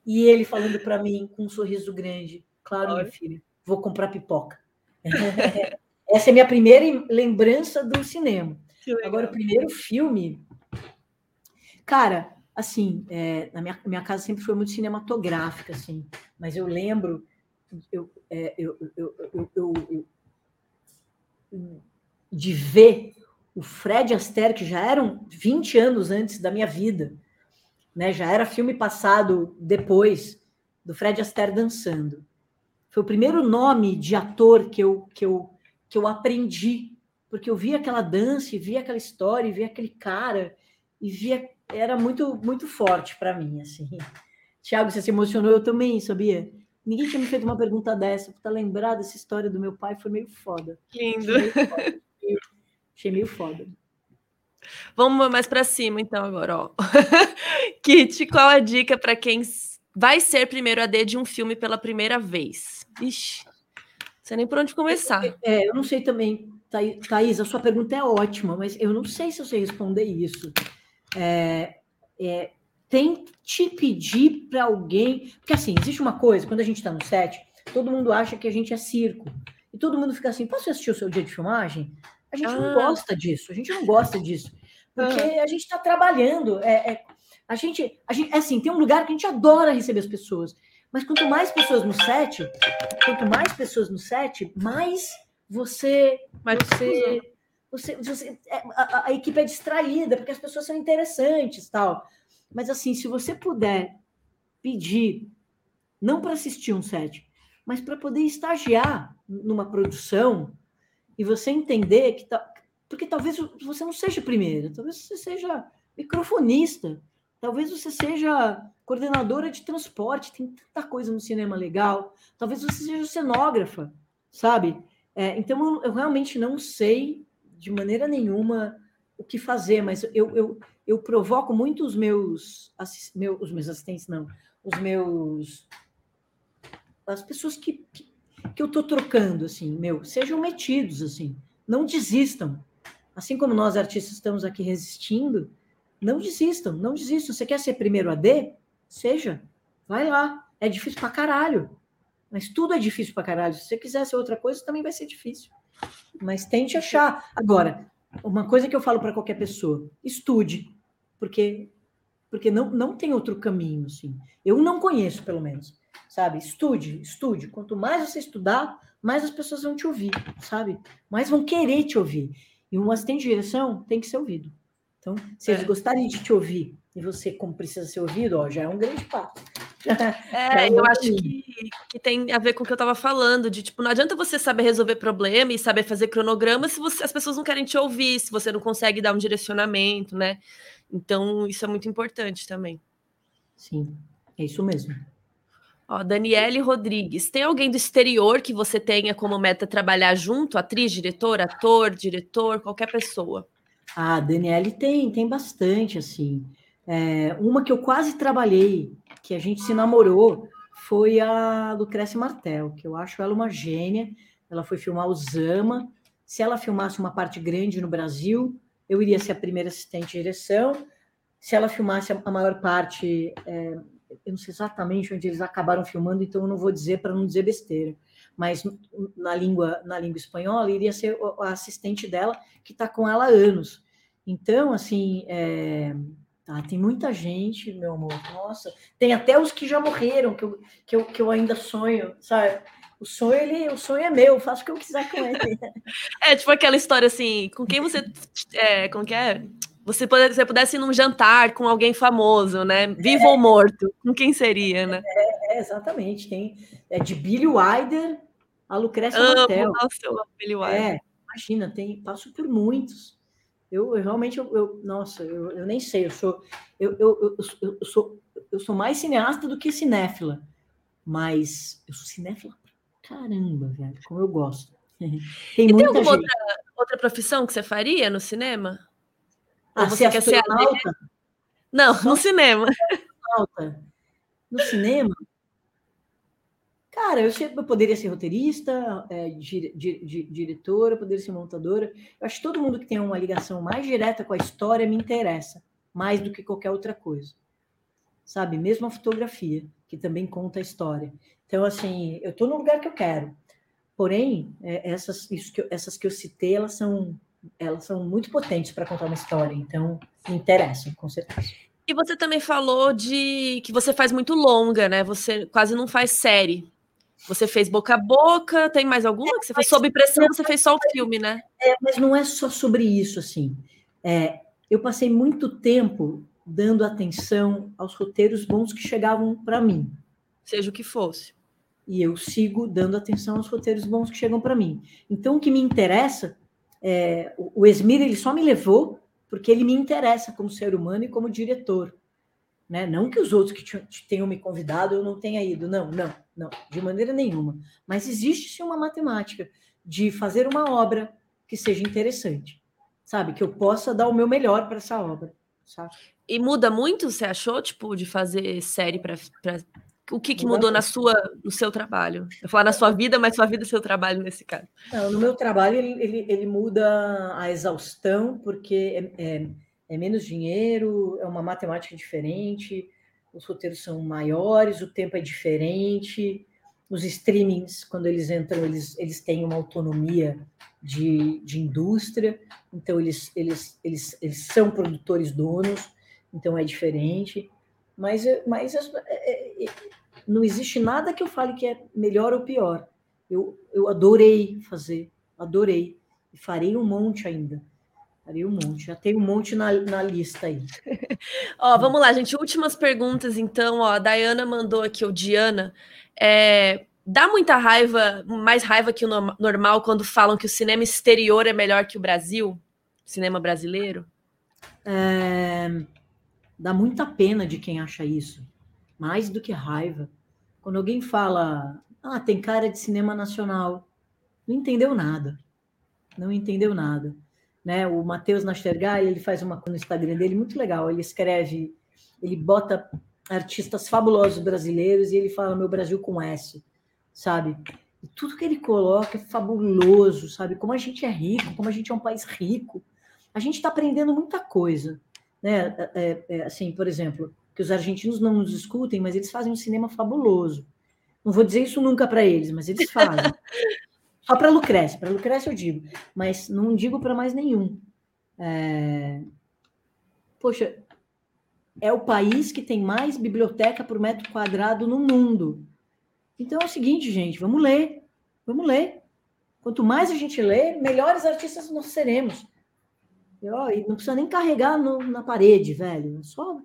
E ele falando para mim com um sorriso grande: Claro, Olha. minha filha, vou comprar pipoca. (laughs) Essa é a minha primeira lembrança do cinema. Agora, o primeiro filme Cara, assim, é, na minha, minha casa sempre foi muito cinematográfica, assim, mas eu lembro, eu, é, eu, eu, eu, de ver o Fred Astaire, que já eram 20 anos antes da minha vida, né? Já era filme passado depois do Fred Astaire dançando. Foi o primeiro nome de ator que eu, que eu, que eu aprendi, porque eu via aquela dança, e via aquela história, e via aquele cara, e via era muito muito forte para mim, assim. Tiago, você se emocionou, eu também, sabia? Ninguém tinha me feito uma pergunta dessa, para lembrar dessa história do meu pai foi meio foda. Lindo. Achei meio foda. Achei meio foda. Vamos mais para cima, então, agora, ó. (laughs) Kit, qual a dica para quem vai ser primeiro AD de um filme pela primeira vez? Ixi, não sei nem por onde começar. É, eu não sei também, Thaís, a sua pergunta é ótima, mas eu não sei se eu sei responder isso é, é, tente pedir para alguém. Porque assim, existe uma coisa, quando a gente está no set, todo mundo acha que a gente é circo. E todo mundo fica assim: posso assistir o seu dia de filmagem? A gente ah. não gosta disso, a gente não gosta disso. Porque ah. a gente está trabalhando. É, é, a gente, a gente, é assim, tem um lugar que a gente adora receber as pessoas. Mas quanto mais pessoas no set, quanto mais pessoas no set, mais você, mais você você, você é, a, a, equipe é distraída, porque as pessoas são interessantes tal. Mas assim, se você puder pedir, não para assistir um set, mas para poder estagiar numa produção e você entender que tá, porque talvez você não seja primeira, talvez você seja microfonista, talvez você seja coordenadora de transporte, tem tanta coisa no cinema legal, talvez você seja cenógrafa, sabe? É, então eu realmente não sei de maneira nenhuma o que fazer, mas eu, eu, eu provoco muito os meus, meus, os meus assistentes, não, os meus as pessoas que, que, que eu estou trocando, assim, meu, sejam metidos, assim, não desistam. Assim como nós artistas estamos aqui resistindo, não desistam, não desistam. Você quer ser primeiro AD? Seja, vai lá. É difícil pra caralho. Mas tudo é difícil pra caralho. Se você quiser ser outra coisa, também vai ser difícil. Mas tente achar. Agora, uma coisa que eu falo para qualquer pessoa: estude, porque porque não, não tem outro caminho, assim. Eu não conheço, pelo menos sabe? Estude, estude. Quanto mais você estudar, mais as pessoas vão te ouvir, sabe? Mais vão querer te ouvir. E um assistente de direção tem que ser ouvido. Então, se eles é. gostarem de te ouvir e você, como precisa ser ouvido, ó, já é um grande passo. É, eu acho que, que tem a ver com o que eu estava falando, de tipo, não adianta você saber resolver problema e saber fazer cronograma se você, as pessoas não querem te ouvir, se você não consegue dar um direcionamento, né? Então, isso é muito importante também. Sim, é isso mesmo. Ó, Daniele Rodrigues, tem alguém do exterior que você tenha como meta trabalhar junto? Atriz, diretor, ator, diretor, qualquer pessoa? Ah, Daniele tem, tem bastante, assim. É, uma que eu quase trabalhei, que a gente se namorou, foi a Lucrécia Martel, que eu acho ela uma gênia. Ela foi filmar o Zama. Se ela filmasse uma parte grande no Brasil, eu iria ser a primeira assistente de direção. Se ela filmasse a maior parte é, eu não sei exatamente onde eles acabaram filmando, então eu não vou dizer para não dizer besteira. Mas na língua, na língua espanhola, iria ser a assistente dela, que está com ela há anos. Então, assim, é... ah, tem muita gente, meu amor, nossa, tem até os que já morreram, que eu, que eu, que eu ainda sonho, sabe? O sonho, ele, o sonho é meu, faço o que eu quiser com ele. (laughs) é tipo aquela história assim, com quem você. É, como que é? você, pudesse, você pudesse ir num jantar com alguém famoso, né? Vivo é, ou morto, com quem seria, né? É, é, exatamente. Tem é de Billy Wilder a Lucrécia Amo, Nossa, eu amo Billy Wilder. É, imagina, tem, passo por muitos. Eu, eu realmente, eu, eu, nossa, eu, eu nem sei, eu sou, eu, eu, eu, sou, eu sou mais cineasta do que cinéfila, mas eu sou cinéfila caramba, velho, como eu gosto. (laughs) Tem e tem alguma outra, outra profissão que você faria no cinema? Ah, Ou você quer ser alta? Não, no cinema. (laughs) No cinema? Cara, eu, eu poderia ser roteirista, é, di, di, di, diretora, poderia ser montadora. Eu acho que todo mundo que tem uma ligação mais direta com a história me interessa, mais do que qualquer outra coisa. Sabe? Mesmo a fotografia, que também conta a história. Então, assim, eu estou no lugar que eu quero. Porém, é, essas, que eu, essas que eu citei, elas são elas são muito potentes para contar uma história, então me interessam, com certeza. E você também falou de que você faz muito longa, né? Você quase não faz série. Você fez boca a boca, tem mais alguma que você fez sob pressão? Você fez só o filme, né? É, mas não é só sobre isso, assim. É, eu passei muito tempo dando atenção aos roteiros bons que chegavam para mim. Seja o que fosse. E eu sigo dando atenção aos roteiros bons que chegam para mim. Então, o que me interessa é, o Esmir ele só me levou porque ele me interessa como ser humano e como diretor. Né? Não que os outros que tenham me convidado eu não tenha ido, não, não, não, de maneira nenhuma. Mas existe sim uma matemática de fazer uma obra que seja interessante, sabe? Que eu possa dar o meu melhor para essa obra, sabe? E muda muito, você achou, tipo, de fazer série para o que, que mudou na sua, no seu trabalho? Eu falar na sua vida, mas sua vida e seu trabalho nesse caso. Não, no meu trabalho ele, ele, ele muda a exaustão, porque é, é, é, menos dinheiro, é uma matemática diferente, os roteiros são maiores, o tempo é diferente, os streamings, quando eles entram, eles, eles têm uma autonomia de, de indústria, então eles, eles, eles, eles são produtores donos, então é diferente. Mas, mas é, é, é, não existe nada que eu fale que é melhor ou pior. Eu, eu adorei fazer, adorei. E farei um monte ainda. Farei um monte. Já tem um monte na, na lista aí. (laughs) ó, vamos lá, gente. Últimas perguntas, então. Ó, a Dayana mandou aqui, o Diana. É, Dá muita raiva, mais raiva que o normal, quando falam que o cinema exterior é melhor que o Brasil? Cinema brasileiro? É... Dá muita pena de quem acha isso. Mais do que raiva. Quando alguém fala, ah, tem cara de cinema nacional, não entendeu nada. Não entendeu nada. Né? O Matheus Nastergail, ele faz uma coisa no Instagram dele muito legal. Ele escreve, ele bota artistas fabulosos brasileiros e ele fala meu Brasil com S sabe? E tudo que ele coloca é fabuloso, sabe? Como a gente é rico, como a gente é um país rico. A gente está aprendendo muita coisa, né? É, é, é, assim, por exemplo, que os argentinos não nos escutem, mas eles fazem um cinema fabuloso. Não vou dizer isso nunca para eles, mas eles fazem. (laughs) Só para Lucrécia, para Lucrécia eu digo, mas não digo para mais nenhum. É... Poxa, é o país que tem mais biblioteca por metro quadrado no mundo. Então é o seguinte, gente, vamos ler, vamos ler. Quanto mais a gente lê, melhores artistas nós seremos. E, ó, e não precisa nem carregar no, na parede, velho. É só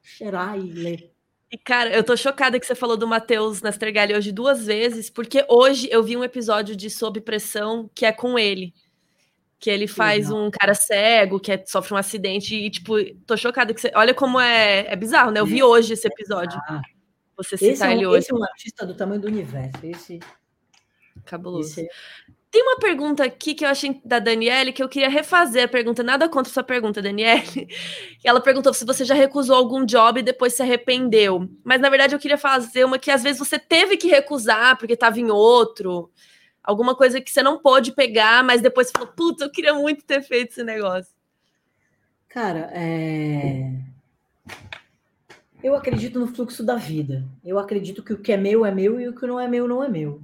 cheirar e ler. E, cara, eu tô chocada que você falou do Matheus Nastergalli hoje duas vezes, porque hoje eu vi um episódio de Sob Pressão que é com ele. Que ele faz um cara cego, que é, sofre um acidente, e, tipo, tô chocada que você. Olha como é, é bizarro, né? Eu vi hoje esse episódio. Ah, você citar esse é um, ele hoje. Esse é um artista do tamanho do universo. Esse. Cabuloso. Esse... Tem uma pergunta aqui que eu achei da Daniele que eu queria refazer a pergunta. Nada contra sua pergunta, Daniele. (laughs) Ela perguntou se você já recusou algum job e depois se arrependeu. Mas na verdade eu queria fazer uma que às vezes você teve que recusar porque estava em outro. Alguma coisa que você não pôde pegar, mas depois falou: Puta, eu queria muito ter feito esse negócio. Cara, é eu acredito no fluxo da vida. Eu acredito que o que é meu é meu e o que não é meu não é meu.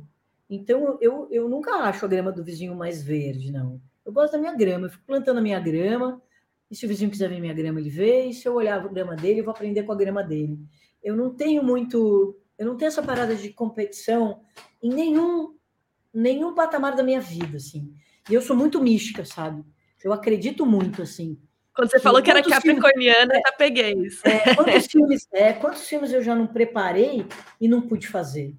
Então eu, eu nunca acho a grama do vizinho mais verde, não. Eu gosto da minha grama, eu fico plantando a minha grama, e se o vizinho quiser ver minha grama, ele vê, e se eu olhar a grama dele, eu vou aprender com a grama dele. Eu não tenho muito, eu não tenho essa parada de competição em nenhum nenhum patamar da minha vida, assim. E eu sou muito mística, sabe? Eu acredito muito, assim. Quando você falou que era capricorniana, filmes, já peguei isso. É, quantos, filmes, é, quantos filmes eu já não preparei e não pude fazer?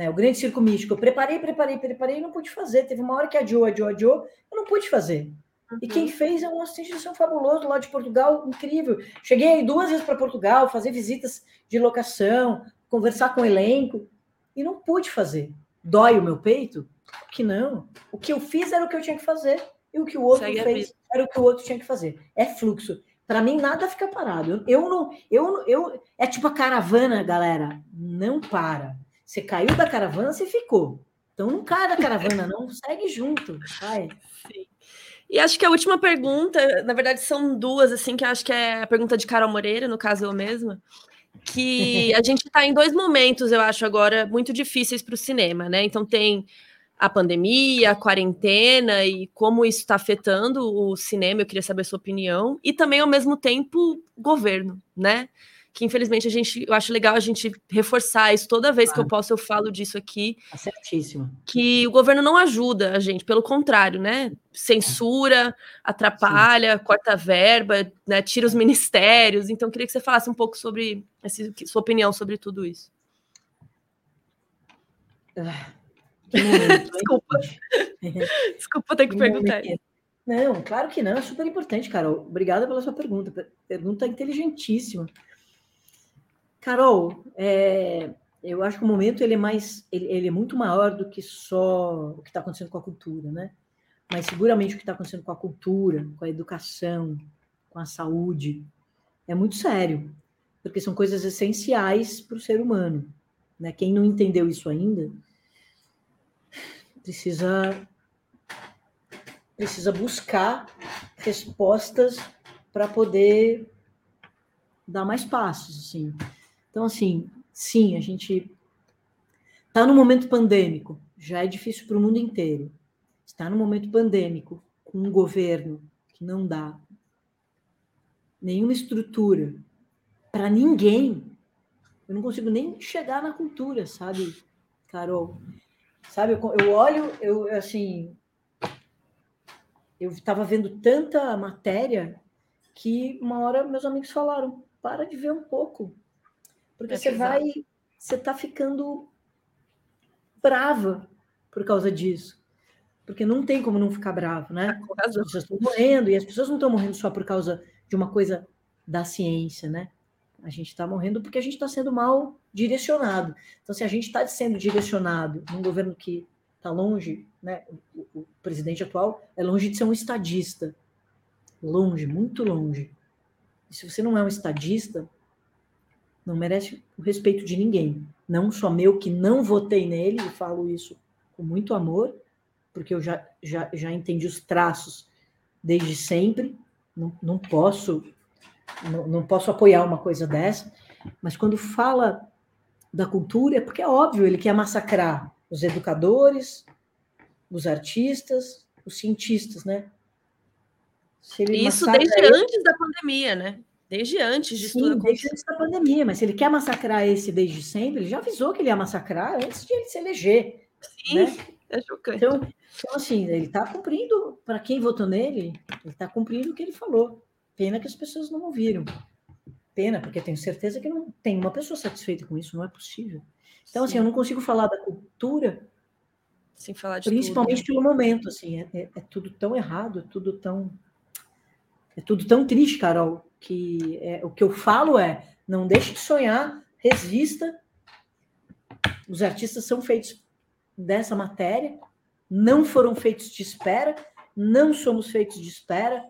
Né, o Grande Circo Místico, eu preparei, preparei, preparei e não pude fazer. Teve uma hora que adiou, adiou, adiou, eu não pude fazer. Uhum. E quem uhum. fez é um assistente de fabuloso lá de Portugal, incrível. Cheguei aí duas vezes para Portugal, fazer visitas de locação, conversar com o elenco, e não pude fazer. Dói o meu peito? Que não. O que eu fiz era o que eu tinha que fazer e o que o outro Segue fez era o que o outro tinha que fazer. É fluxo. Para mim, nada fica parado. Eu, eu não. Eu, eu, é tipo a caravana, galera. Não para. Você caiu da caravana, você ficou. Então não cai da caravana, não. (laughs) Segue junto. Vai. Sim. E acho que a última pergunta, na verdade, são duas, assim, que acho que é a pergunta de Carol Moreira, no caso eu mesma. Que (laughs) a gente está em dois momentos, eu acho, agora, muito difíceis para o cinema, né? Então tem a pandemia, a quarentena e como isso está afetando o cinema. Eu queria saber a sua opinião. E também, ao mesmo tempo, governo, né? Que infelizmente a gente, eu acho legal a gente reforçar isso toda vez que eu posso, eu falo disso aqui. Tá certíssimo. Que o governo não ajuda a gente, pelo contrário, né? Censura, atrapalha, Sim. corta verba, né? tira os ministérios. Então, eu queria que você falasse um pouco sobre essa, sua opinião sobre tudo isso. Ah Momento, Desculpa. Desculpa ter que, que perguntar. Momento. Não, claro que não, é super importante, Carol. Obrigada pela sua pergunta. Pergunta inteligentíssima. Carol, é, eu acho que o momento ele é mais, ele, ele é muito maior do que só o que está acontecendo com a cultura, né? Mas seguramente o que está acontecendo com a cultura, com a educação, com a saúde, é muito sério, porque são coisas essenciais para o ser humano. Né? Quem não entendeu isso ainda, precisa precisa buscar respostas para poder dar mais passos, assim. Então, assim, sim, a gente está no momento pandêmico, já é difícil para o mundo inteiro. Está no momento pandêmico, com um governo que não dá nenhuma estrutura para ninguém. Eu não consigo nem chegar na cultura, sabe, Carol? Sabe, eu, olho, eu assim, eu estava vendo tanta matéria que uma hora meus amigos falaram: para de ver um pouco, porque é você vai, você está ficando brava por causa disso. Porque não tem como não ficar bravo, né? As pessoas estão morrendo, e as pessoas não estão morrendo só por causa de uma coisa da ciência, né? A gente está morrendo porque a gente está sendo mal direcionado. Então, se a gente está sendo direcionado num governo que está longe, né? O, o, presidente atual é longe de ser um estadista. Longe, muito longe. E se você não é um estadista, não merece o respeito de ninguém. Não só meu, que não votei nele, e falo isso com muito amor, porque eu já, já, já entendi os traços desde sempre. Não, não posso não, não posso apoiar uma coisa dessa, mas quando fala da cultura, é porque é óbvio, ele quer massacrar os educadores, os artistas, os cientistas, né? Isso desde ele, antes da pandemia, né? Desde antes de sim, tudo desde antes da pandemia, mas se ele quer massacrar esse desde sempre, ele já avisou que ele ia massacrar antes de ele se eleger. Sim, né? é chocante. Então, então, assim, ele está cumprindo, para quem votou nele, ele está cumprindo o que ele falou. Pena que as pessoas não ouviram. Pena, porque tenho certeza que não tem uma pessoa satisfeita com isso, não é possível. Então, Sim. assim, eu não consigo falar da cultura sem falar de principalmente tudo, né? pelo momento, assim, é, é, é, tudo tão errado, é tudo tão é tudo tão triste, Carol, que é, o que eu falo é não deixe de sonhar, resista. Os artistas são feitos dessa matéria, não foram feitos de espera, não somos feitos de espera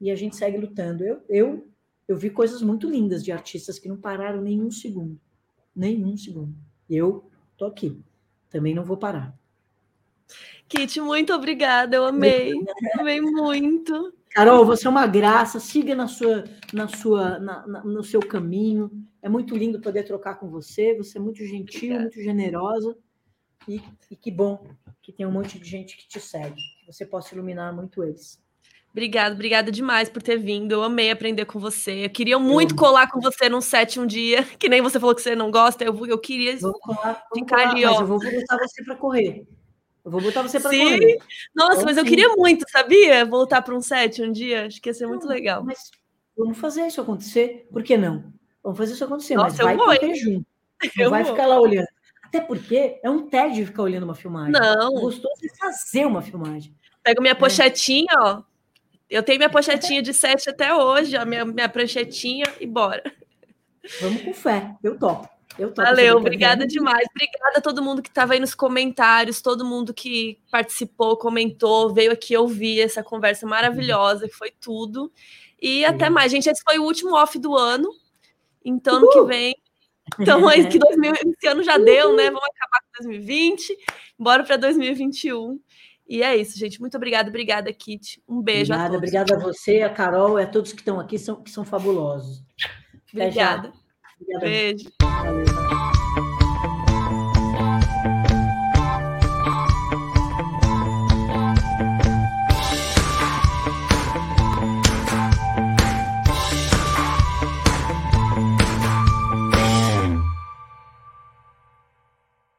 e a gente segue lutando. Eu, eu, eu vi coisas muito lindas de artistas que não pararam nenhum segundo. Nenhum segundo. Eu tô aqui. Também não vou parar. Kit, muito obrigada. Eu amei. amei muito. Carol, você é uma graça. Siga na sua, na sua, na, na, no seu caminho. É muito lindo poder trocar com você. Você é muito gentil, obrigada. muito generosa. E, e que bom que tem um monte de gente que te segue. Que você possa iluminar muito eles. Obrigada, obrigada demais por ter vindo. Eu amei aprender com você. Eu queria muito colar com você num set um dia, que nem você falou que você não gosta. Eu, eu queria vamos colar, vamos ficar colar, ali, ó. eu vou botar você para correr. Eu vou botar você para correr. Nossa, então, mas eu queria muito, sabia? Voltar para um set um dia. Acho que ia ser muito não, legal. Mas vamos fazer isso acontecer. Por que não? Vamos fazer isso acontecer. Nossa, mas vai correr junto. (laughs) Não eu vai vou. ficar lá olhando. Até porque é um tédio ficar olhando uma filmagem. Não. Gostoso de fazer uma filmagem. Pego minha é. pochetinha, ó eu tenho minha pochetinha de sete até hoje, a minha, minha pranchetinha e bora. Vamos com fé, eu topo. Valeu, obrigada demais. Obrigada a todo mundo que estava aí nos comentários, todo mundo que participou, comentou, veio aqui ouvir essa conversa maravilhosa, que foi tudo. E até mais, gente. Esse foi o último off do ano. Então, ano que vem. Então, (laughs) aí que 2000, esse ano já deu, né? Vamos acabar com 2020, bora para 2021. E é isso, gente. Muito obrigada, obrigada, Kit. Um beijo obrigada, a todos. Obrigada a você, a Carol e a todos que estão aqui, são, que são fabulosos. Obrigada. Beijo. Valeu.